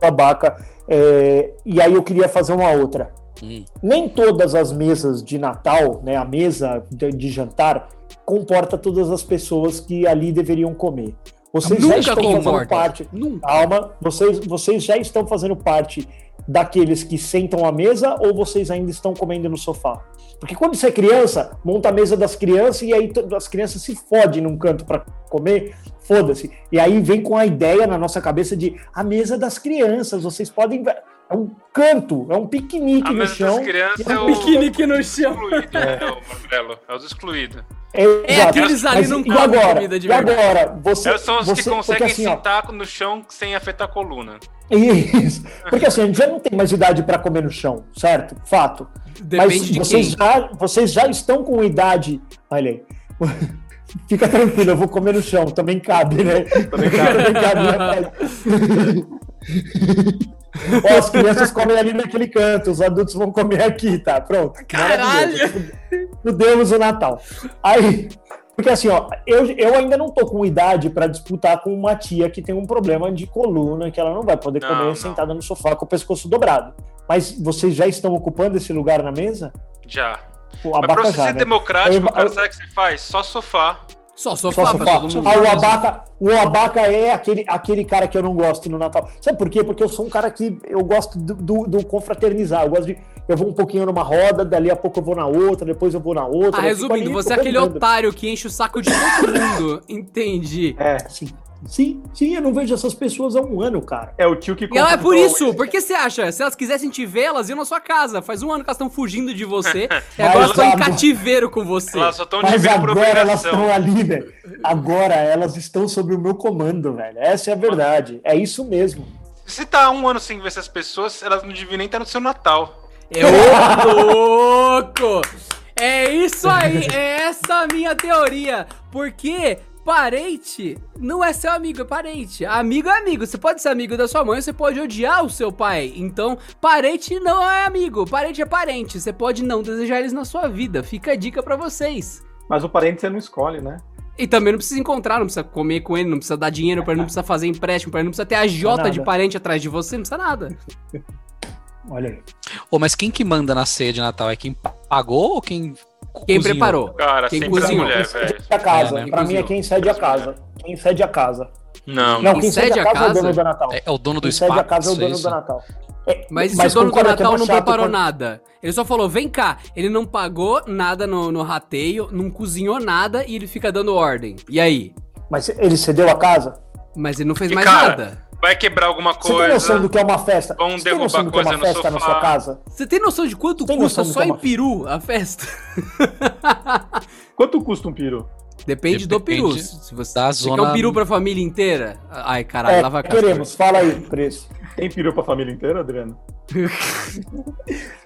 babaca. é, e aí eu queria fazer uma outra.
Hum.
Nem todas as mesas de Natal, né, a mesa de, jantar, comporta todas as pessoas que ali deveriam comer. Vocês já
Nunca
estão fazendo parte.
Nunca.
Calma, vocês, vocês já estão fazendo parte daqueles que sentam à mesa ou vocês ainda estão comendo no sofá? Porque quando você é criança, monta a mesa das crianças e aí as crianças se fodem num canto para comer, foda-se. E aí vem com a ideia na nossa cabeça de a mesa das crianças, vocês podem. É um canto, é um piquenique
A
no chão.
das crianças
e
é o
Piquenique no chão.
excluído, né, o Magrelo? É os excluídos.
É,
É, aqueles ali
Mas
não
e
comem
agora?
comida de
e
verdade.
agora? Você,
são os que
você-
conseguem
porque, assim, ó,
sentar no chão sem afetar a coluna.
Isso. Porque assim, a gente já não tem mais idade para comer no chão, certo? Fato.
Depende
Mas
de
vocês
quem.
já, vocês já estão com idade. Olha aí. Fica tranquilo, eu vou comer no chão, também cabe, né?
Também
Também cabe, né? Ó, as crianças comem ali naquele canto, os adultos vão comer aqui, tá? Pronto.
Caralho!
Fudemos o Natal. Aí, porque assim, ó, eu, eu ainda não tô com idade para disputar com uma tia que tem um problema de coluna, que ela não vai poder
Não,
comer
não.
sentada no sofá com o pescoço dobrado. Mas vocês já estão ocupando esse lugar na mesa?
Já.
O
Mas pra você ser
né?
democrático,
Eu-
cara,
eu-
sabe o que você faz? Só sofá.
Só
Só
sofá pra
sofá.
todo mundo.
Ah, o abaca, o abaca é aquele, aquele cara que eu não gosto no Natal. Sabe por quê? Porque eu sou um cara que eu gosto do, do, do confraternizar. Eu gosto de. Eu vou um pouquinho numa roda, dali a pouco eu vou na outra, depois eu vou na outra.
Ah, resumindo,
ali
você é aquele otário que enche o saco de todo mundo. Entendi.
É,
Sim, sim, sim, eu não vejo essas pessoas há um ano, cara.
é o tio que
ela é por isso, porque você acha? Se elas quisessem te ver, elas iam na sua casa. Faz um ano que elas estão fugindo de você e agora
Mas
estão em cativeiro com você.
Elas só estão de
Mas
por
agora elas estão ali, velho. Agora elas estão sob o meu comando, velho. Essa é a verdade. É isso mesmo.
Se você tá um ano sem ver essas pessoas, elas não deviam nem estar no seu Natal.
É ô louco! É isso aí, é essa a minha teoria. Porque parente não é seu amigo, é parente. Amigo é amigo. Você pode ser amigo da sua mãe, você pode odiar o seu pai. Então, parente não é amigo, parente é parente. Você pode não desejar eles na sua vida. Fica a dica pra vocês.
Mas o parente você não escolhe, né?
E também não precisa encontrar, não precisa comer com ele, não precisa dar dinheiro pra ele, não precisa fazer empréstimo pra ele, não precisa ter a jota de parente atrás de você, não precisa nada.
Olha aí.
Ô, mas quem que manda na ceia de Natal? É quem pagou ou quem
Quem
cozinhou?
preparou?
Cara,
Quem cozinhou?
mulher,
Quem
velho.
a casa.
É, né?
Pra mim é quem cede a casa. Quem cede a casa.
Não,
Não,
Quem
quem cede
cede
a
a
casa, é o
casa?
dono do Natal.
É, é o dono do
Quem cede a
espaço.
casa é o
é
dono
isso?
do Natal. É,
Mas, e se o dono do
é
Natal não preparou
quando-
nada? Ele só falou, vem cá. Ele não pagou nada no, no rateio, não cozinhou nada e ele fica dando ordem. E aí?
Mas ele cedeu a casa?
Mas ele não fez
E,
mais
cara,
nada.
Vai quebrar alguma
Você tem noção
coisa.
do que é uma festa?
Vão
Você tem noção
derrubar
do que é uma
coisa
festa na sua casa?
Você tem noção de quanto
Tem
custa só
é
em peru a festa?
Quanto custa um peru?
Depende, do peru.
Depende
Se você,
da
você quer
zona-
um peru pra família inteira? Ai, caralho,
É,
vai Castor.
queremos. Fala aí, preço.
Tem peru pra família inteira, Adriano?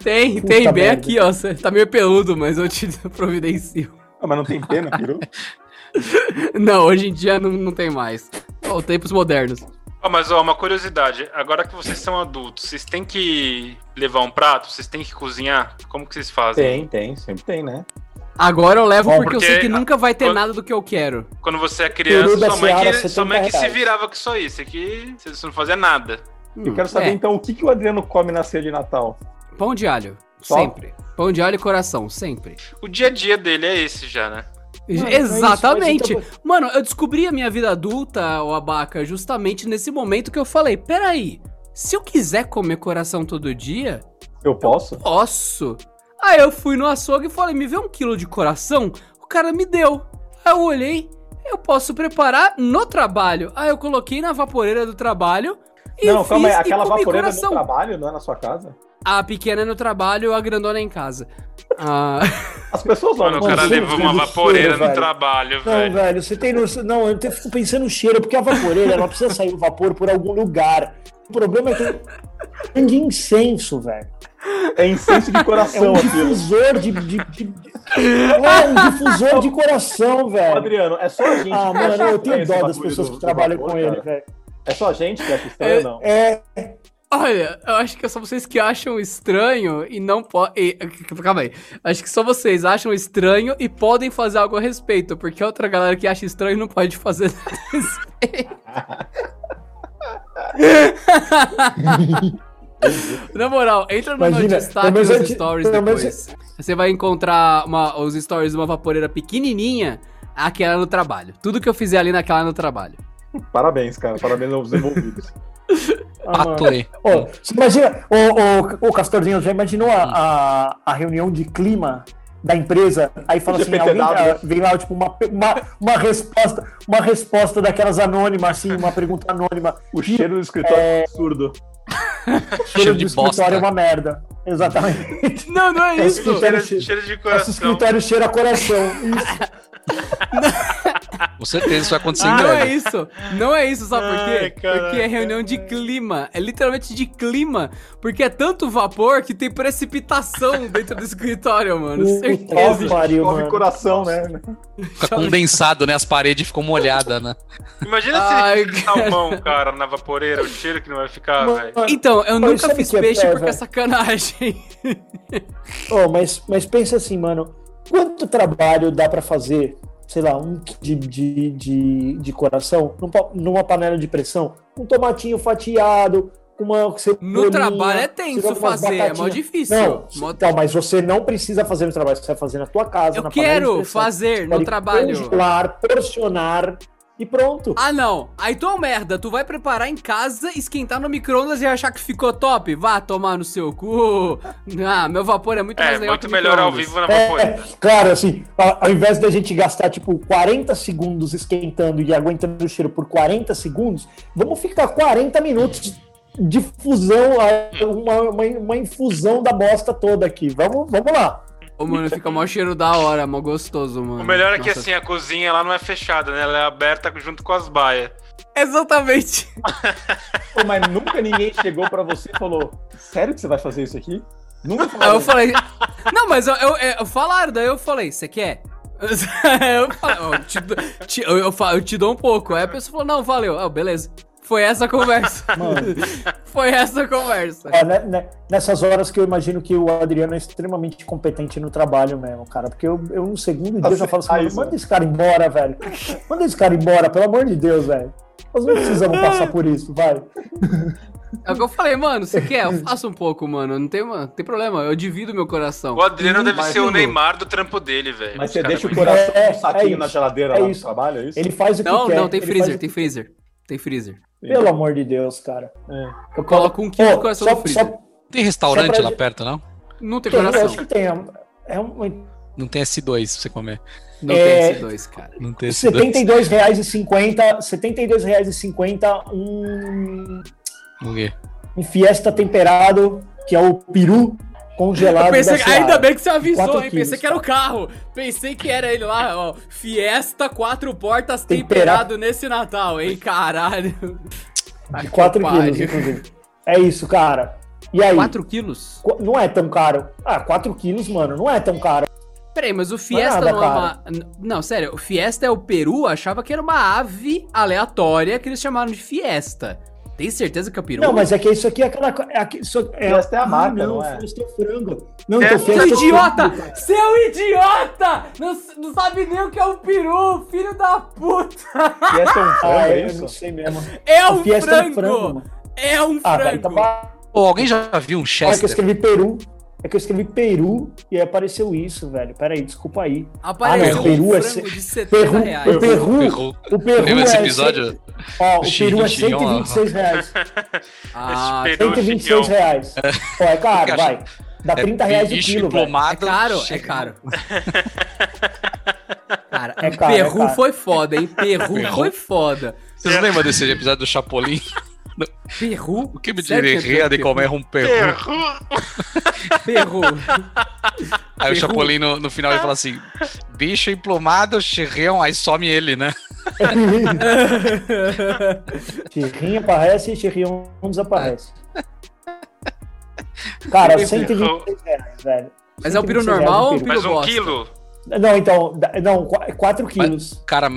Tem,
Puta
tem, bem
merda.
aqui, ó. Você tá meio peludo, mas eu te providencio.
Ah, mas não tem pena, peru?
Não, hoje em dia não, não tem mais. Ó, tempos modernos.
Ó, mas ó, uma curiosidade. Agora que vocês são adultos, vocês têm que levar um prato? Vocês têm que cozinhar? Como que vocês fazem?
Tem, tem, sempre tem, né?
Agora eu levo
Bom,
porque, eu sei
porque
que nunca vai ter
quando-
nada do que eu quero.
Quando você é criança, sua mãe, que,
70
sua mãe que se virava com isso aí. Você não fazia nada.
Eu quero saber,
É,
então, o que, que o Adriano come na ceia de Natal?
Pão de alho.
Só?
Sempre. Pão de alho e coração, sempre.
O dia a dia dele é esse já, né?
Mano, é isso,
Exatamente.
mas então-
Mano, eu descobri a minha vida adulta, o abaca, justamente nesse momento que eu falei: peraí, se eu quiser comer coração todo dia,
Eu posso?
posso. Aí eu fui no açougue e falei: me vê um quilo de coração? O cara me deu. Aí eu olhei, eu posso preparar no trabalho. Aí eu coloquei na vaporeira do trabalho e
não,
fiz
calma aí. Aquela vaporeira
coração.
no trabalho, não é na sua casa?
A pequena é no trabalho, a grandona é em casa. Ah,
As pessoas lá
Mano, o cara levou
não
uma vaporeira
cheiro,
no
velho.
trabalho,
Não,
velho.
velho, você tem noção. Não, eu fico pensando no cheiro, porque a vaporeira ela precisa sair o vapor por algum lugar. O problema é que de incenso, velho.
É incenso de
É
coração
um
aquilo.
difusor de, de, de- de- É um difusor de coração, velho.
Adriano, é só a gente.
Ah, mano, eu tenho dó das pessoas
do-
que
do
trabalham
vapor,
com ele,
cara.
velho.
É só a gente que acha estranho, não?
É,
Olha, eu acho que é só vocês que acham estranho e não podem. Calma aí. Acho que só vocês acham estranho e podem fazer algo a respeito, porque a outra galera que acha estranho não pode fazer nada a respeito. Na moral, entra no
Imagina,
meu destaque nos
gente-
stories depois. Você vai encontrar uma- os stories de uma vaporeira pequenininha, aquela no trabalho. Tudo que eu fizer ali naquela no trabalho.
Parabéns, cara. Parabéns aos envolvidos.
ah, você imagina, ô, ô, ô, Castorzinho, já imaginou a, a, a reunião de clima da empresa? Aí fala assim, alguém, ah, vem lá, tipo, uma, uma, uma resposta, uma resposta daquelas anônimas, assim, uma pergunta anônima.
O cheiro do escritório é absurdo.
Cheiro
Cheiro
do
de
escritório
bosta.
é uma merda. Exatamente.
Não, não é
Esse
isso.
escritório,
Cheiro, cheiro de
esse
coração.
escritório cheira a coração. Isso.
Com certeza isso vai acontecer em
Não é
breve.
isso, não é isso, sabe por quê?
caraca.
Porque é reunião de clima, é literalmente de clima, porque é tanto vapor que tem precipitação dentro do escritório, mano,
Puta
certeza.
pariu, mano.
coração, né?
Fica condensado, né? As paredes ficam molhadas, né?
Imagina
Ai,
se ele salmão, cara, na vaporeira, o cheiro que não vai ficar, velho.
Então, eu
Mas
nunca fiz
é
peixe
pior,
porque é sacanagem.
Oh, mas, mas pensa assim, mano. Quanto trabalho dá pra fazer, sei lá, um de, de, de, de coração numa panela de pressão? Um tomatinho fatiado, uma
No trabalho é tenso fazer, é mó difícil.
Não,
Mó-
então, mas você não precisa fazer no trabalho, você vai fazer na tua casa,
Eu quero fazer no trabalho.
Congelar, porcionar e pronto.
Ah, não. Aí tu é um merda. Tu vai preparar em casa, esquentar no micro-ondas e achar que ficou top? Vá tomar no seu cu. Ah, meu vapor é muito mais
É,
legal
muito
que
melhor ao vivo na
É,
vaporeira.
claro, assim, ao invés da gente gastar, tipo, 40 segundos esquentando e aguentando o cheiro por 40 segundos, vamos ficar 40 minutos de difusão, a- uma, uma, uma infusão da bosta toda aqui. Vamos, vamos lá.
Ô, mano, fica mó cheiro da hora, mó gostoso, mano.
O melhor é que
Nossa.
assim, a cozinha lá não é fechada, né? Ela é aberta junto com as baias.
Exatamente.
Pô, mas nunca ninguém chegou pra você e falou: Sério que você vai fazer isso aqui? Nunca
Aí
falaram.
eu falei. Não, mas eu, eu, eu- falaram, daí eu falei, você quer? eu, eu, te, eu, eu eu te dou um pouco. Aí a pessoa falou, não, valeu. Ah, beleza. Foi essa a conversa.
Mano.
Foi essa a conversa.
Ó, né- né- nessas horas que eu imagino que o Adriano é extremamente competente no trabalho mesmo, cara. Porque eu, eu no segundo dia já falo assim, manda esse cara embora, velho. Manda esse cara embora, pelo amor de Deus, velho. Nós não precisamos passar por isso, vai.
É o que eu falei, mano, você quer? Eu faço um pouco, mano. Não tem, mano, não tem problema, eu divido meu coração.
O Adriano deve ser o Neymar do trampo dele, velho.
Mas você deixa
é
o coração
É,
um saquinho
é
na geladeira
É
lá no
isso.
trabalho, é isso?
Ele faz o que
Não,
quer.
não, tem
ele
freezer, tem freezer. Tem freezer.
Pelo amor de Deus, cara.
Eu coloco um quilo de coração
só-
no
só-
Tem restaurante
pra-
lá perto, não?
Não tem
Tem, eu
coração.
acho que tem. é um- É um,
Não tem S2 pra você comer.
Não
É,
tem S2, cara.
Não tem
R$
S2.
72,50 R$ 72,50 um,
O quê?
um Fiesta temperado, que é o peru congelado
Eu pensei, ainda bem que você avisou, hein?
quilos,
Pensei que era o carro. Pensei que era ele lá, ó. Fiesta, quatro portas,
Temperado.
temperado nesse Natal, hein? Caralho.
De 4
pariu.
quilos, inclusive. É isso, cara. E aí?
4 quilos?
Qu- Não é tão caro. Ah, 4 quilos, mano, não é tão caro.
Peraí, mas o Fiesta
nada,
não é uma. Não, sério, o Fiesta é o Peru, achava que era uma ave aleatória que eles chamaram de Fiesta. Tem certeza que é o Peru?
Não, mas é que isso aqui é aquela. É, aqui- isso, é,
Fiesta é a marca,
não,
não é?
É frango. Não,
É,
então
Seu
é
idiota!
frango.
Seu idiota! Não, não sabe nem o que é o peru, filho da puta!
Fiesta é um frango,
Ah,
é
eu
isso?
não sei mesmo.
É
O
um
Fiesta é
frango!
um frango, mano.
É um
Ah,
frango!
velho, tá
Pô, alguém já viu um
Ah, é que eu
Chester?
escrevi Peru. É que eu escrevi Peru e aí apareceu isso, velho. Pera aí, desculpa aí.
Apareceu
Ah, não,
um
Peru é
frango
se-
de 70
Peru,
reais.
o Peru,
Errou.
o Peru
Lembra esse
é
episódio?
cem- Ó, o Peru é
Xinhão,
126 reais.
Ah,
Esse Peru
126
Xinhão.
reais. Ó, é caro, vai. Dá 30 reais o quilo, velho.
é caro? É caro. Cara,
É caro, é
Peru
caro.
foi foda, hein? Peru
Peru?
foi foda.
Vocês lembram desse episódio do Chapolin?
Peru?
O que me
é
diria de
Peru?
comer um perru?
Errou.
Peru.
Aí o
Peru.
Chapolin no, no final ele fala assim: bicho emplomado, chirrião, aí some ele, né?
Chirrinho aparece e Chirrinho desaparece. Cara,
Eu-
126 reais, velho.
Mas é um peru
126 reais
normal ou
um
peru
Mas um
bosta?
quilo?
Não, então, não, 4 quilos.
Cara,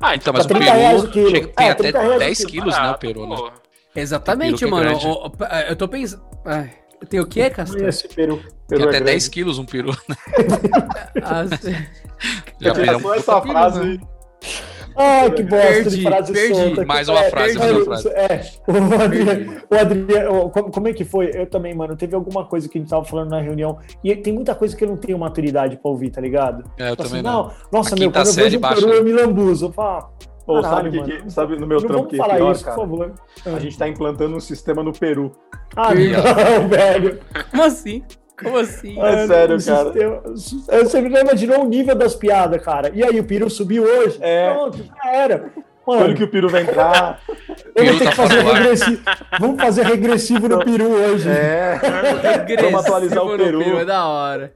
Ah,
então, mas
Tá
o
30 reais o
peru
quilo.
chega- tem
É,
até
30 reais o
10
quilo.
quilos, né,
Ah,
o peru, né?
Exatamente,
Peru é
mano. O- o- eu tô pensando. Ai, tem o quê, Castor?
Esse peru.
Tem
Peru é
até
grande.
10 quilos um peru. né?
Ah,
Já
É
fez um
essa
peru,
frase
né?
aí.
Ai, que bosta
Perdi,
de frase
perdi.
solta.
Mais
Que-
uma
é,
frase,
perdi.
mais uma frase.
É, o Adriano, o Adriano como, como é que foi? Eu também, mano, teve alguma coisa que a gente tava falando na reunião, e tem muita coisa que eu não tenho maturidade pra ouvir, tá ligado?
É, eu
Tipo
também
assim,
não.
Nossa,
A
meu, quando eu
série
vejo um
baixa.
peru, eu me lambuzo. Eu falo,
Sabe, que, que- sabe no meu
não
trampo que é
falar
pior,
isso,
cara?
por favor.
A gente tá implantando um sistema no Peru.
Ah, não, velho.
Como assim? Como assim?
É
Mano,
sério, cara.
sistema- Você não imaginou o nível das piadas, cara. E aí, o peru subiu hoje?
É.
Pronto, já era.
Quando
Mano,
que o Peru vai entrar?
eu vou
peru
ter
tá
que fazer regressivo. Vamos fazer regressivo no peru hoje.
É.
Regressivo
Vamos atualizar o
no
peru.
É da hora.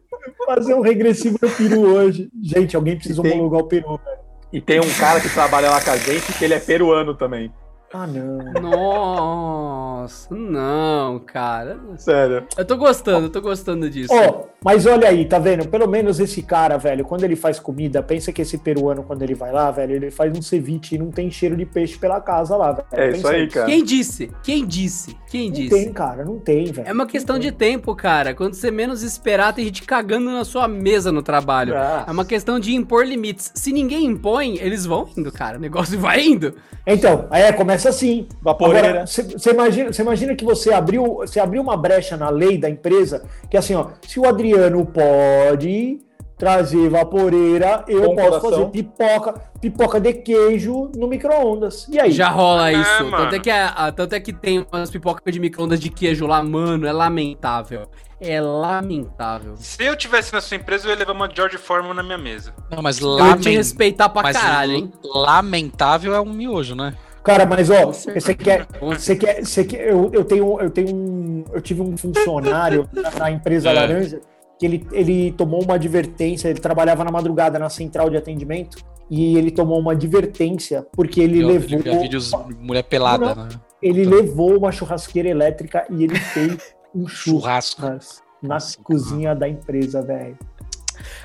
fazer um regressivo no peru hoje. Gente, alguém precisa
Tem-
homologar o peru, velho.
E tem um cara que trabalha lá com a gente que ele é peruano também.
Ah, não.
Nossa, não, cara.
Sério.
Eu tô gostando, eu tô gostando disso.
Ó, mas olha aí, tá vendo? Pelo menos esse cara, velho, quando ele faz comida, pensa que esse peruano, quando ele vai lá, velho, ele faz um ceviche e não tem cheiro de peixe pela casa lá, velho.
É isso
Pensa
aí, cara.
Quem disse? Quem disse? Quem
Não
disse?
tem, cara, não tem, velho.
É uma questão de tempo, cara. Quando você menos esperar, tem gente cagando na sua mesa no trabalho.
Ah.
É uma questão de impor limites. Se ninguém impõe, eles vão indo, cara. O negócio vai indo.
Então, é, começa assim.
Vaporeira.
Você imagina, cê imagina que você abriu, você abriu uma brecha na lei da empresa, que assim, ó, se o Adriano pode trazer vaporeira, eu
Com
posso
coração.
fazer pipoca, pipoca de queijo no micro-ondas. E aí?
Já rola isso.
mano.
tanto, é que a- a- tanto é que tem umas pipocas de micro-ondas de queijo lá, mano. É lamentável. É lamentável.
Se eu tivesse na sua empresa, eu ia levar uma George Foreman na minha mesa.
Não, mas
Eu ia te
lamentável.
respeitar pra
Mas
caralho, hein?
lamentável é um miojo, né?
Cara, mas ó, você quer, você quer, você quer, eu, eu tenho, eu tenho um, eu tive um funcionário na, na empresa
É.
laranja que ele, ele tomou uma advertência, ele trabalhava na madrugada na central de atendimento e ele tomou uma advertência porque ele
Eu,
levou,
ele via vídeos de mulher pelada, né?
ele levou uma churrasqueira elétrica e ele fez um
Churrasco.
churras na cozinha da empresa, velho.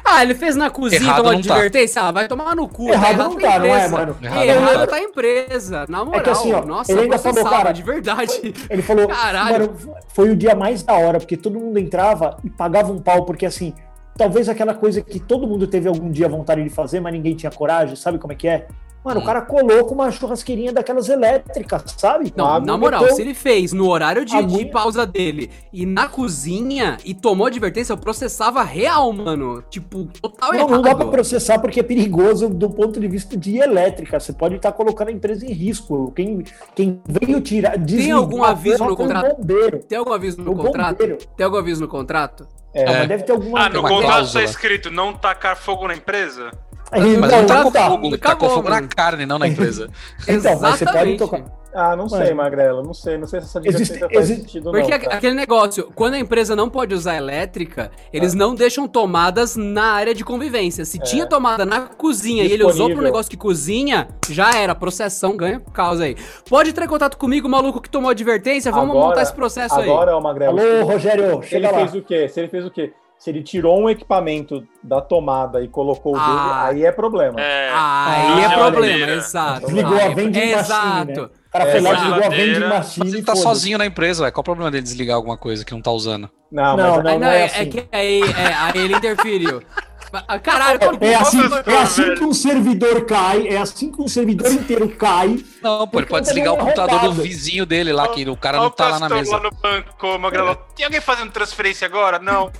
Ah, ele fez na cozinha,
Errado
tomou
não tá.
advertência. Ah, vai tomar no cu.
Errado não
pra
tá, não é,
empresa.
mano?
Errado
Errado,
não tá.
tá a empresa. Na moral.
É que assim, ó,
Nossa,
ele ainda falou, cara,
de verdade.
Ele falou,
Caralho.
mano, foi o dia mais da hora, porque todo mundo entrava e pagava um pau, porque assim, talvez aquela coisa que todo mundo teve algum dia vontade de fazer, mas ninguém tinha coragem, sabe como é que é? Mano,
Hum.
o cara colou com uma churrasqueirinha daquelas elétricas, sabe?
Não,
Ah,
na moral,
meteu-
se ele fez no horário de, pausa dele e na cozinha e tomou advertência, eu processava real, mano. Tipo, total
Não,
errado.
não dá pra processar porque é perigoso do ponto de vista de elétrica. Você pode estar colocando a empresa em risco. Quem, quem veio tirar. desligar
algum aviso
porra
no contrato?
bombeiro.
Tem algum aviso no
O
contrato?
bombeiro.
Tem algum aviso no contrato?
É,
É.
mas deve ter alguma.
Ah, no contrato tá escrito não tacar fogo na empresa?
Aí,
Mas
não,
não tacou
tá.
fogo,
acabou,
tacou fogo na carne, não na empresa.
Então, mas você pode tocar.
Ah, não sei. Magrela. Não sei. Não sei se essa
Existe-
advertência faz
existe-
sentido,
Porque
não. cara.
aquele negócio, quando a empresa não pode usar elétrica, eles não deixam tomadas na área de convivência. Se tinha tomada na cozinha e ele usou pro
Disponível.
negócio que cozinha, já era, processão, ganha por causa aí. Pode entrar em contato comigo, maluco que tomou advertência, vamos
Agora-
montar esse processo aí.
Agora, o Magrela.
Alô, Rogério,
se ele
chega lá.
fez o quê? Se ele fez o quê? Se ele tirou um equipamento da tomada e colocou o
Ah.
dele, aí é problema.
É.
Aí
Ah,
é
olha
problema,
aí.
exato.
Desligou
Aí
a
é-
vending machine,
Exato.
né? O cara foi lá,
É,
desligou a vending machine
Mas ele tá sozinho na empresa, ué. Qual o problema dele desligar alguma coisa que não tá usando?
Não,
Não,
mas
não.
Aí, não, é, é
assim.
que aí, é, aí ele interferiu. Ah, Caralho, todo
É assim, é assim que um servidor cai, é assim que um servidor inteiro cai.
Não, pô, ele
Porque
pode desligar o computador do vizinho dele lá, que o cara não
o
tá lá na
pastor
mesa.
lá no banco, Magrelo. Tem alguém fazendo transferência agora? Não.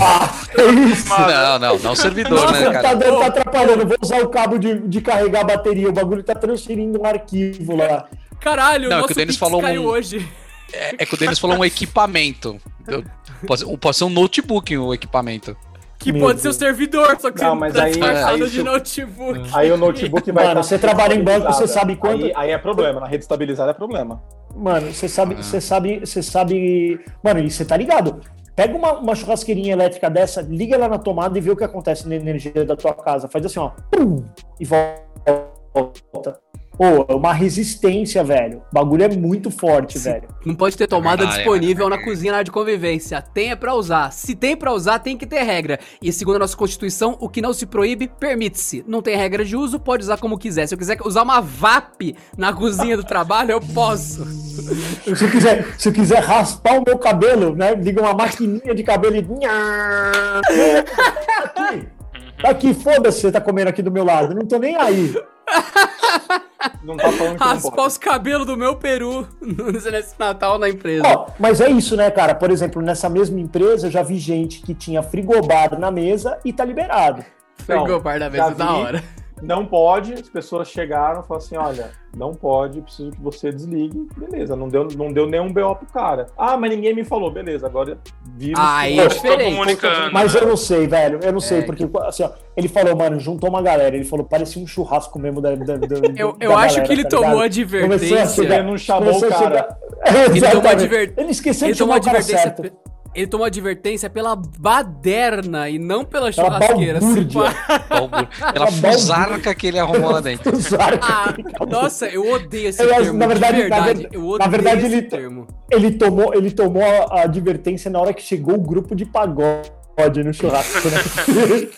Ah, é isso.
Não, não, não servidor,
Nossa,
né,
tá,
cara?
dando, tá atrapalhando. Vou usar o cabo de, de carregar a bateria. O bagulho tá transferindo um arquivo lá.
Caralho,
Não, é
o
que
nosso
o Denis falou
caiu
um-
hoje.
É, é que o Denis falou um equipamento. Eu- Pode ser, pode ser um notebook o equipamento.
Que
Meu
pode ser o
Deus.
servidor, só que
Não,
você
mas
tá
aí-
disfarçado
aí
de
isso-
notebook.
aí o notebook vai
Mano,
estar
você trabalha em banco, você sabe quanto-
Aí, aí é problema. Na rede estabilizada é problema.
Mano, você sabe,
Ah.
você sabe, você sabe. Mano, e você tá ligado? Pega uma, uma churrasqueirinha elétrica dessa, liga ela na tomada e vê o que acontece na energia da tua casa. Faz assim, ó. pum, e volta. Pô, é uma resistência, velho. O bagulho é muito forte,
Sim.
velho.
Não pode ter tomada
verdade,
disponível
é
na cozinha na área de convivência. Tenha pra usar. Se tem pra usar, tem que ter regra. E segundo a nossa Constituição, o que não se proíbe, permite-se. Não tem regra de uso, pode usar como quiser. Se eu quiser usar uma VAP na cozinha do trabalho, eu posso.
Se eu quiser, se eu quiser raspar o meu cabelo, né? Liga uma maquininha de cabelo e. Aqui, Tá aqui foda-se, você tá comendo aqui do meu lado. Não tô nem aí.
Não tá falando que não
Raspar os cabelos do meu peru nesse Natal na empresa.
Ó, mas é isso, né, cara? Por exemplo, nessa mesma empresa eu já vi gente que tinha frigobar na mesa e tá liberado.
Da
já
mesa da
vi.
hora.
Não pode, as pessoas chegaram e falaram assim: olha, não pode, preciso que você desligue. Beleza, não deu, não deu nenhum BO pro cara. Ah, mas ninguém me falou, beleza, agora.
Aí
que-
é
Tô
diferente.
comunicando.
Mas
né?
eu não sei, velho. Eu não sei,
É.
porque assim, ó, ele falou, mano, juntou uma galera. Ele falou, parecia um churrasco mesmo da. da, da
Eu,
da
eu acho
galera,
que ele
tá
tomou
ligado?
advertência.
Começou a
Ele não chamou o cara.
chegar-
Ele tomou
Exatamente.
adver-
Ele esqueceu
Ele
de
tomou
chamar o cara
advertência.
certo.
pe- Ele tomou advertência pela baderna e não pela
Pela
churrasqueira.
balbúrdia.
Balbúrdia. Pela fusarca que ele arrumou lá dentro.
Ah, nossa, eu odeio esse
Eu
termo.
na verdade-
de verdade.
na ver- na verdade,
esse
ele-
termo.
Ele tomou, ele tomou a, a advertência na hora que chegou o grupo de pagode no churrasco, né?
Ele,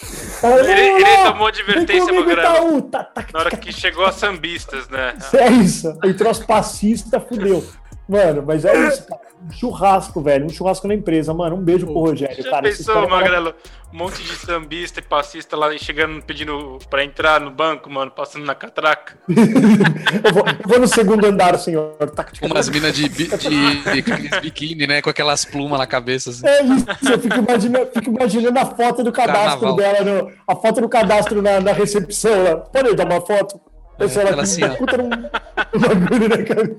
"Não,
ele tomou advertência,
comigo,
Magrelo,
Itaú, tá, tá,
na hora que chegou a sambistas, né?
É isso. Entrou as passistas, fudeu. Mano, mas é isso, cara. Um churrasco, velho. Um churrasco na empresa, mano. Um beijo pro Rogério,
Já
cara.
Pensou,
cara é
Magrelo? Um monte de sambista e passista lá chegando pedindo pra entrar no banco, mano, passando na catraca.
Eu vou, eu vou no segundo andar, senhor. Tá,
Com umas minas de, de, de aqueles biquíni, né? Com aquelas plumas na cabeça. Assim.
É isso, eu fico imaginando, fico imaginando a foto do cadastro
Carnaval.
dela, no- a foto do cadastro na, na recepção lá. Pode dar uma foto? Essa ela
ela assim, ó.
num bagulho, né, cara?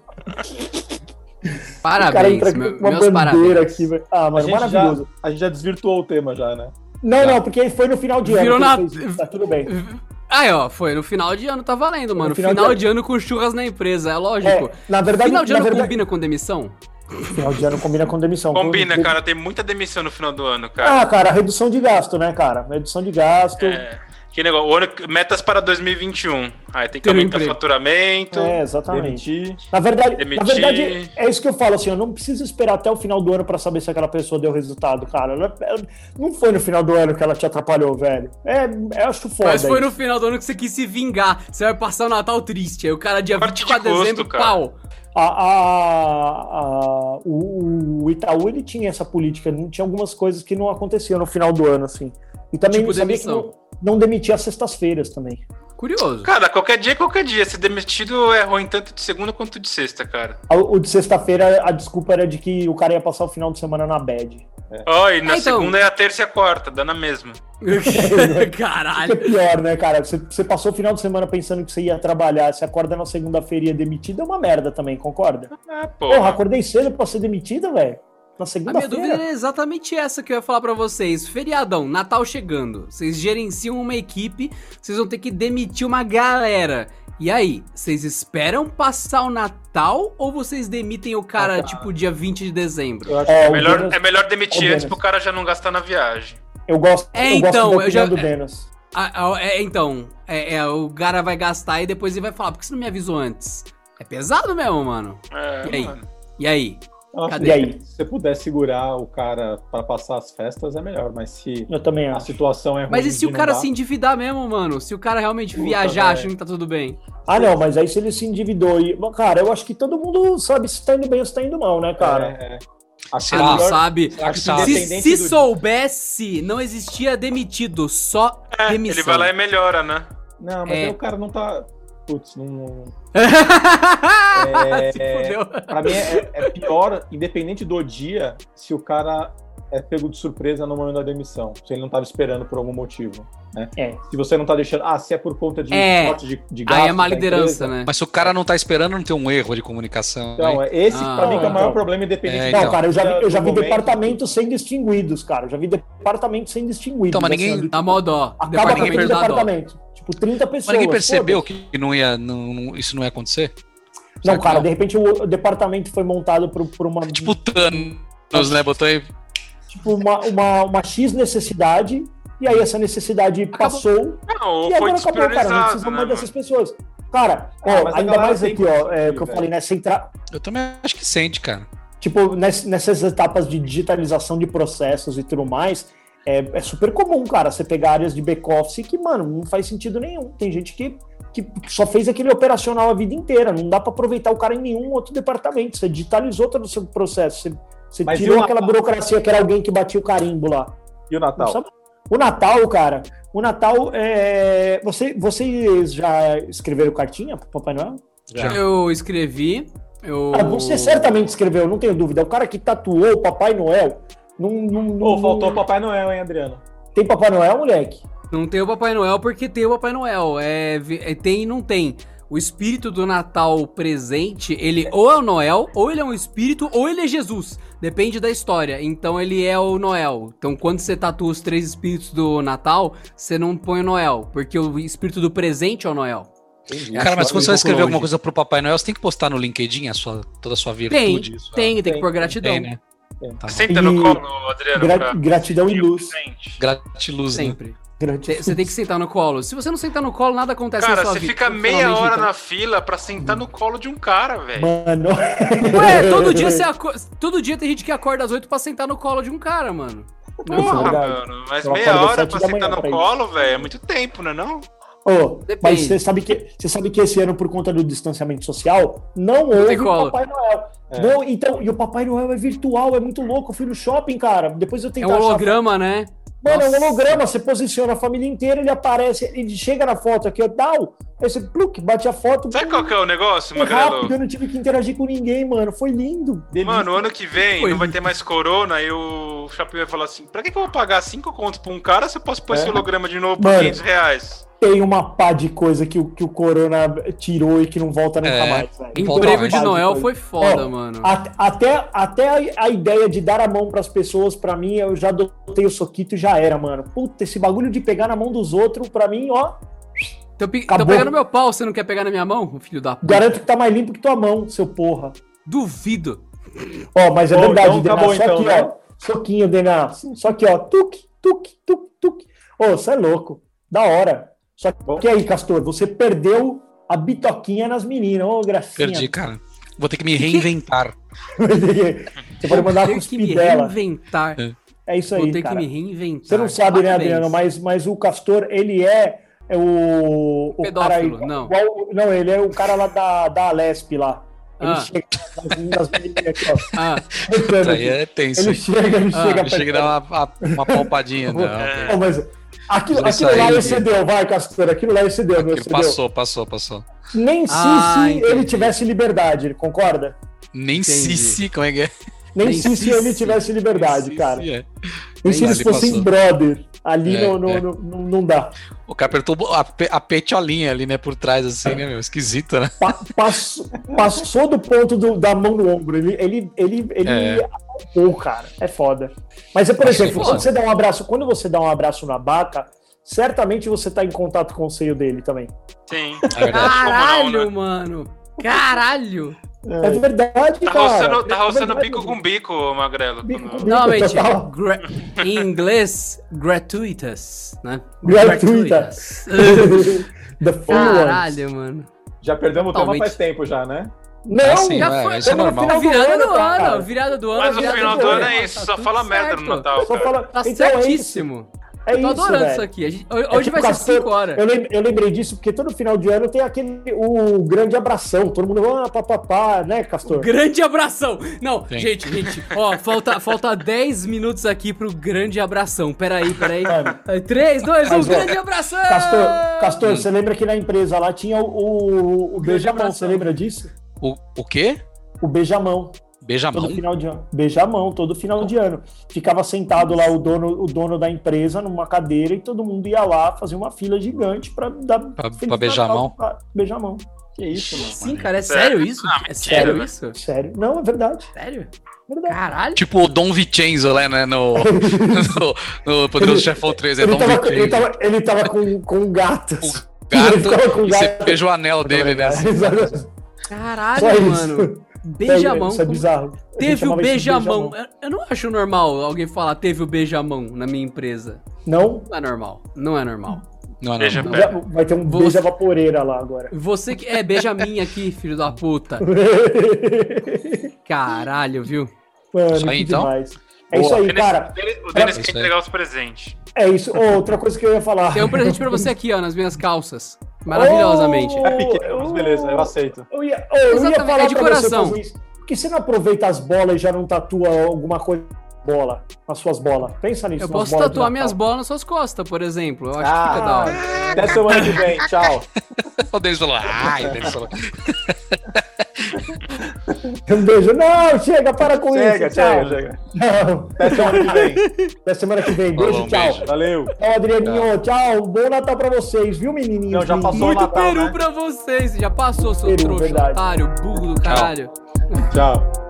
Parabéns, meu-
uma
meus
bandeira
parabéns.
aqui, velho. Ah,
A
mano,
gente, já,
maravilhoso.
a gente já desvirtuou o tema já, né?
Não, não, porque foi no final de ano.
Virou na-
Tá tudo bem.
Aí, ó, foi no final de ano, tá valendo, mano.
final
Final,
de
de, ano com churras na empresa, é lógico.
É, na verdade,
final de ano
verdade,
combina com demissão?
final de ano combina com demissão.
Combina,
Com-
cara, tem muita demissão no final do ano, cara.
Ah, cara, redução de gasto, né, cara? Redução de gasto. É.
Que negócio, metas para 2021. Aí tem que
um
aumentar
emprego.
faturamento.
É, exatamente.
Demitir.
Na verdade, na
Demitir.
verdade, é isso que eu falo, assim, eu não preciso esperar até o final do ano pra saber se aquela pessoa deu resultado, cara. Ela- ela- não foi no final do ano que ela te atrapalhou, velho. É, eu acho foda.
Mas foi no final do ano que você quis se vingar. Você vai passar o Natal triste. Aí o cara, dia
Corte de
24 de
custo,
dezembro,
cara.
pau.
A, a- a- o, o Itaú, ele tinha essa política, não tinha algumas coisas que não aconteciam no final do ano, assim. E também
Tipo
sabia
demissão.
que não, não demitia às sextas-feiras também.
Curioso.
Cara, qualquer dia é qualquer dia. Ser demitido é ruim tanto de segunda quanto de sexta, cara.
O o de sexta-feira, a desculpa era de que o cara ia passar o final de semana na bad.
Ó, e na
Ah, então.
segunda é a terça e a quarta, dá na mesma.
É
Caralho.
pior, né, cara? Você, você passou o final de semana pensando que você ia trabalhar, você acorda na segunda-feira e é demitido, é uma merda também, concorda?
É,
Porra,
porra.
acordei cedo pra ser demitida, velho. Na
A minha dúvida
segunda-feira.
é exatamente essa que eu ia falar pra vocês. Feriadão, Natal chegando. Vocês gerenciam uma equipe, vocês vão ter que demitir uma galera. E aí, vocês esperam passar o Natal ou vocês demitem o cara,
Ah, tá.
tipo, dia 20 de dezembro?
Eu acho
É,
É melhor,
Denis-
é melhor demitir
o
antes pro cara já não gastar na viagem.
Eu gosto,
É,
eu gosto
então,
da
eu já-
do Denis.
Ah, ah, é, então, é, é, o cara vai gastar e depois ele vai falar, por que você não me avisou antes? É pesado mesmo, mano.
É,
E aí?
mano.
E aí?
Acho
Cadê?
E aí?
Se você puder segurar o cara pra passar as festas, é melhor. Mas se
Eu também
a
acho.
situação é ruim.
Mas e se o cara
dar,
se endividar mesmo, mano? Se o cara realmente
Puta,
viajar achando que tá tudo bem?
Ah, não, mas aí se ele se endividou e. Cara, eu acho que todo mundo sabe se tá indo bem ou se tá indo mal, né, cara?
É, é. Acho
Ah,
melhor-
sabe.
Acho?
Se, se
do-
soubesse, não existia demitido, só
É,
demissão.
ele vai lá e melhora, né?
Não, mas
É.
aí o cara não tá. Putz, não.
Se fudeu.
Pra mim é, é pior, independente do dia, se o cara é pego de surpresa no momento da demissão. Se ele não tava esperando por algum motivo. Né?
É.
Se você não tá deixando. Ah, se é por conta de
É.
corte de, de gasto.
Aí é má liderança,
empresa,
né?
Mas se o cara não tá esperando, não tem um erro de comunicação.
Então,
hein?
é esse
Ah.
pra mim que é o
Não,
maior
então.
problema, independente
É,
do-
Não,
então.
cara, eu já vi, eu já vi departamentos sendo extinguidos, cara. Eu já vi departamentos sendo extinguidos.
Então, mas ninguém-
assim,
Dá mó dó.
Acaba
Departamento
com
dá dó.
departamento. Tipo, 30 pessoas.
Mas ninguém percebeu que não ia, não- não- isso não ia acontecer?
Não,
Sabe
cara,
que
de repente o, departamento foi montado por, por uma,
Tipo Thanos, né? Botou aí.
tipo, uma, uma, uma X necessidade, e aí essa necessidade passou,
Não,
e
foi
agora acabou, cara. Não precisa
né,
mais dessas pessoas. Cara, ó,
Ah,
ainda mais aqui, ó, é, que eu
velho.
falei, né? Centra...
Eu também acho que sente, cara.
Tipo, ness- nessas etapas de digitalização de processos e tudo mais, é, é super comum, cara, você pegar áreas de back-office que, mano, não faz sentido nenhum. Tem gente que, que só fez aquele operacional a vida inteira, não dá pra aproveitar o cara em nenhum outro departamento. Você digitalizou todo o seu processo, você, você
Mas
tirou aquela burocracia que era alguém que batia o carimbo lá.
E o Natal?
sabe? O Natal, cara, o Natal é. Você, vocês já escreveram cartinha pro Papai Noel?
Já.
Eu escrevi. Eu...
Ah, você certamente escreveu, não tenho dúvida. O cara que tatuou o Papai Noel. Não, não, não-
Pô, faltou o Papai Noel, hein, Adriano?
Tem Papai Noel, moleque?
Não tem o Papai Noel porque tem o Papai Noel. É, é, tem e não tem. O espírito do Natal presente, ele ou é o Noel, ou ele é um espírito, ou ele é Jesus. Depende da história. Então ele é o Noel. Então quando você tatua os três espíritos do Natal, você não põe o Noel, porque o espírito do presente é o Noel.
Entendi.
Cara, mas quando você vai escrever alguma coisa pro Papai Noel, você tem que postar no LinkedIn a sua, toda a sua
Tem,
virtude. sua-
tem, tem que
Tem,
pôr gratidão.
Tem, né? Tá.
Senta no
E-
colo, Adriano.
Gra-
pra-
gratidão e luz.
Gratiluz, né?
Sempre. Você tem que sentar no colo. Se você não sentar no colo, nada acontece
Cara,
na sua
você
vida.
fica meia hora na fila pra sentar no colo de um cara, velho.
Mano.
Ué, todo dia você aco... Todo dia tem gente que acorda às 8 pra sentar no colo de um cara, mano.
Porra,
verdade.
mano. Mas
Eu
meia hora pra sentar no colo, velho, é muito tempo, né não?
Ô,
Depende.
mas você sabe, que, você sabe que esse ano, por conta do distanciamento social, não houve. Papai Noel.
É.
Não, então, e o Papai Noel é virtual, é muito louco. Eu fui no shopping, cara. Depois eu
É
tentei
um
achar.
holograma, né?
Mano, é um
Nossa.
holograma, você posiciona a família inteira, ele aparece, ele chega na foto aqui, ó, tal, aí você pluk, bate a foto.
Sabe qual que é o negócio,
Foi rápido, eu não tive que interagir com ninguém, mano. Foi lindo.
Mano, ano que vem
Foi
não vai ter mais corona e o Shopping vai falar assim: pra que, que eu vou pagar 5 contos pra um cara se eu posso pôr
É.
esse holograma de novo por
Mano.
500 reais?
Tem uma pá de coisa que, o- que o Corona tirou e que não volta nunca
É.
mais, velho.
Emprego de Noel
coisa.
foi foda,
Ó,
mano.
A- Até, até a, a ideia de dar a mão pras pessoas, pra mim, eu já adotei o soquito e já era, mano. Puta, esse bagulho de pegar na mão dos outros, pra mim, ó,
Tô, pe-
acabou.
tô pegando meu pau, você não quer pegar na minha mão, filho da puta?
garanto que tá mais limpo que tua mão, seu porra.
Duvido.
Ó, mas é
Bom,
verdade,
então
Dená.
acabou
só
então,
aqui,
né?
ó. Soquinho, Dená. Só aqui, ó. Tuque, tuque, tuque, tuque. Ô, você é louco. Da hora. Só que aí, Castor, você perdeu a bitoquinha nas meninas. Ô, gracinha.
Perdi, cara. Vou ter que me reinventar.
você pode mandar
Vou
com
ter que me
dela.
reinventar.
É isso
Vou
aí,
ter
cara.
que me reinventar.
Você não sabe, né,
Parabéns.
Adriano? Mas, mas o Castor, ele é, é o. o cara igual-
não.
igual- não, ele é o cara lá da, da Alesp lá. Ele
Ah.
chega nas, nas menininhas aqui, ó.
Ah,
Isso aí é tenso.
Ele chega, ele
Ah,
chega
Ele chega e dá uma, uma palpadinha. Não,
Ô, mas aquilo, aquilo lá excedeu, vai, Castor. Aquilo lá excedeu, meu. Excedeu.
passou, passou, passou.
Nem se,
Ah,
se
entendi.
ele tivesse liberdade, concorda?
Nem
Entendi.
Sissi, como é que é?
Nem,
Nem
se,
se-
se ele tivesse liberdade, cara.
é.
Nem se
Nem
eles fossem brother. Ali
É,
não, não,
é.
não, não, não dá.
O cara apertou a, a petiolinha ali, né, por trás, assim, né, meu? Esquisito, né?
Pa- passou, passou do ponto do- da mão no ombro. Ele, ele, ele, ele
É.
apalpou, cara. É foda. Mas é, por
Acho
exemplo,
foda.
quando você dá um abraço, quando você dá um abraço na baca, certamente você tá em contato com o seio dele também.
Sim.
É verdade.
caralho,
não, né?
mano. Caralho.
É, verdade,
Tá
cara.
roçando, tá
É
roçando bico com bico, Magrelo.
Bico com bico.
Normalmente,
total.
gra- em inglês, gratuitous, né?
Gratuitas. The full ones.
Caralho, mano.
Já perdemos o tema faz tempo já, né?
Não,
Ah, sim,
já
é,
foi-
isso é
Tamo no
normal.
final
Virada do
cara.
ano, virada do ano.
Mas o final
do
do
ano
é
Tá
isso, só
tudo
fala merda no. Natal,
Só fala,
Tá
então é isso.
certíssimo.
É
Tô
isso,
adorando
velho.
isso aqui. Gente-
É
hoje
tipo
vai ser
Castor,
5 horas.
Eu, lem- eu lembrei disso porque todo final de ano tem aquele o grande abração. Todo mundo, ah, papapá, né, Castor?
Grande abração! Não,
Tem.
gente, gente, ó, falta, falta 10 minutos aqui pro grande abração. Peraí, peraí.
Mano.
3, 2, 1,
Mas, ó,
grande abração!
Castor, Castor
Hum.
você lembra que na empresa lá tinha o, o, o beijamão, você lembra disso?
O, o quê?
O beijamão,
Beijamão?
todo final de ano. Beijamão, todo final de ano. Ficava sentado lá o dono, o dono da empresa numa cadeira e todo mundo ia lá fazer uma fila gigante pra dar
Pra- pra beijar a
Natal
mão?
pra- Beijamão.
Que isso, mano.
Sim, cara, é sério isso? É sério isso?
Sério? Não, é verdade.
Sério?
verdade.
Caralho.
Tipo o Dom Vincenzo, né, né, no, no, no Poderoso Chefão 3, é
Ele
Dom
tava, ele
Vincenzo.
tava, ele tava com, com gatos.
Gato,
ele com
e você
gato.
beija o anel dele, né? assim.
Caralho,
Só isso.
mano. Beijamão.
Isso é bizarro.
Teve o
de
beijamão. Eu, não acho normal alguém falar teve o beijamão na minha empresa.
Não?
Não é normal. Não é normal.
Não, não.
Beija
não.
pé.
Vai ter um
Você-
beija vaporeira lá agora.
Você que. É, beija minha aqui, filho da puta. Caralho, viu?
Mano,
Isso aí,
que
então?
demais. É
Boa.
isso aí, cara.
O Denis
É
quer entregar os presentes.
É isso. Outra coisa que eu ia falar.
Tem um presente pra você aqui, ó, nas minhas calças. Maravilhosamente.
Oh,
É pequeno, mas beleza, eu aceito.
Eu ia, eu ia
Exatamente,
falar
é de coração.
você fazer isso. Por que você não aproveita as bolas e já não tatua alguma coisa bola, nas suas bolas? Pensa nisso.
Eu posso tatuar minhas bolas nas suas costas, por exemplo. Eu acho
Ah.
que fica da hora.
Até semana que vem, tchau.
O Denis falou, ai, o Denis falou.
Um beijo. Não, chega, para com
Chega,
isso.
chega,
tchau.
chega.
Não.
Até semana que vem.
Até semana que vem. Beijo,
Falou, um
tchau.
beijo.
Valeu.
Tchau, Adrianinho. Tchau. Bom Natal pra vocês, viu, menininhos?
Não, já passou o
Muito
Natal,
peru
né?
pra vocês. Já passou, seu
Peru,
trouxa,
verdade.
otário, burro do caralho.
Tchau.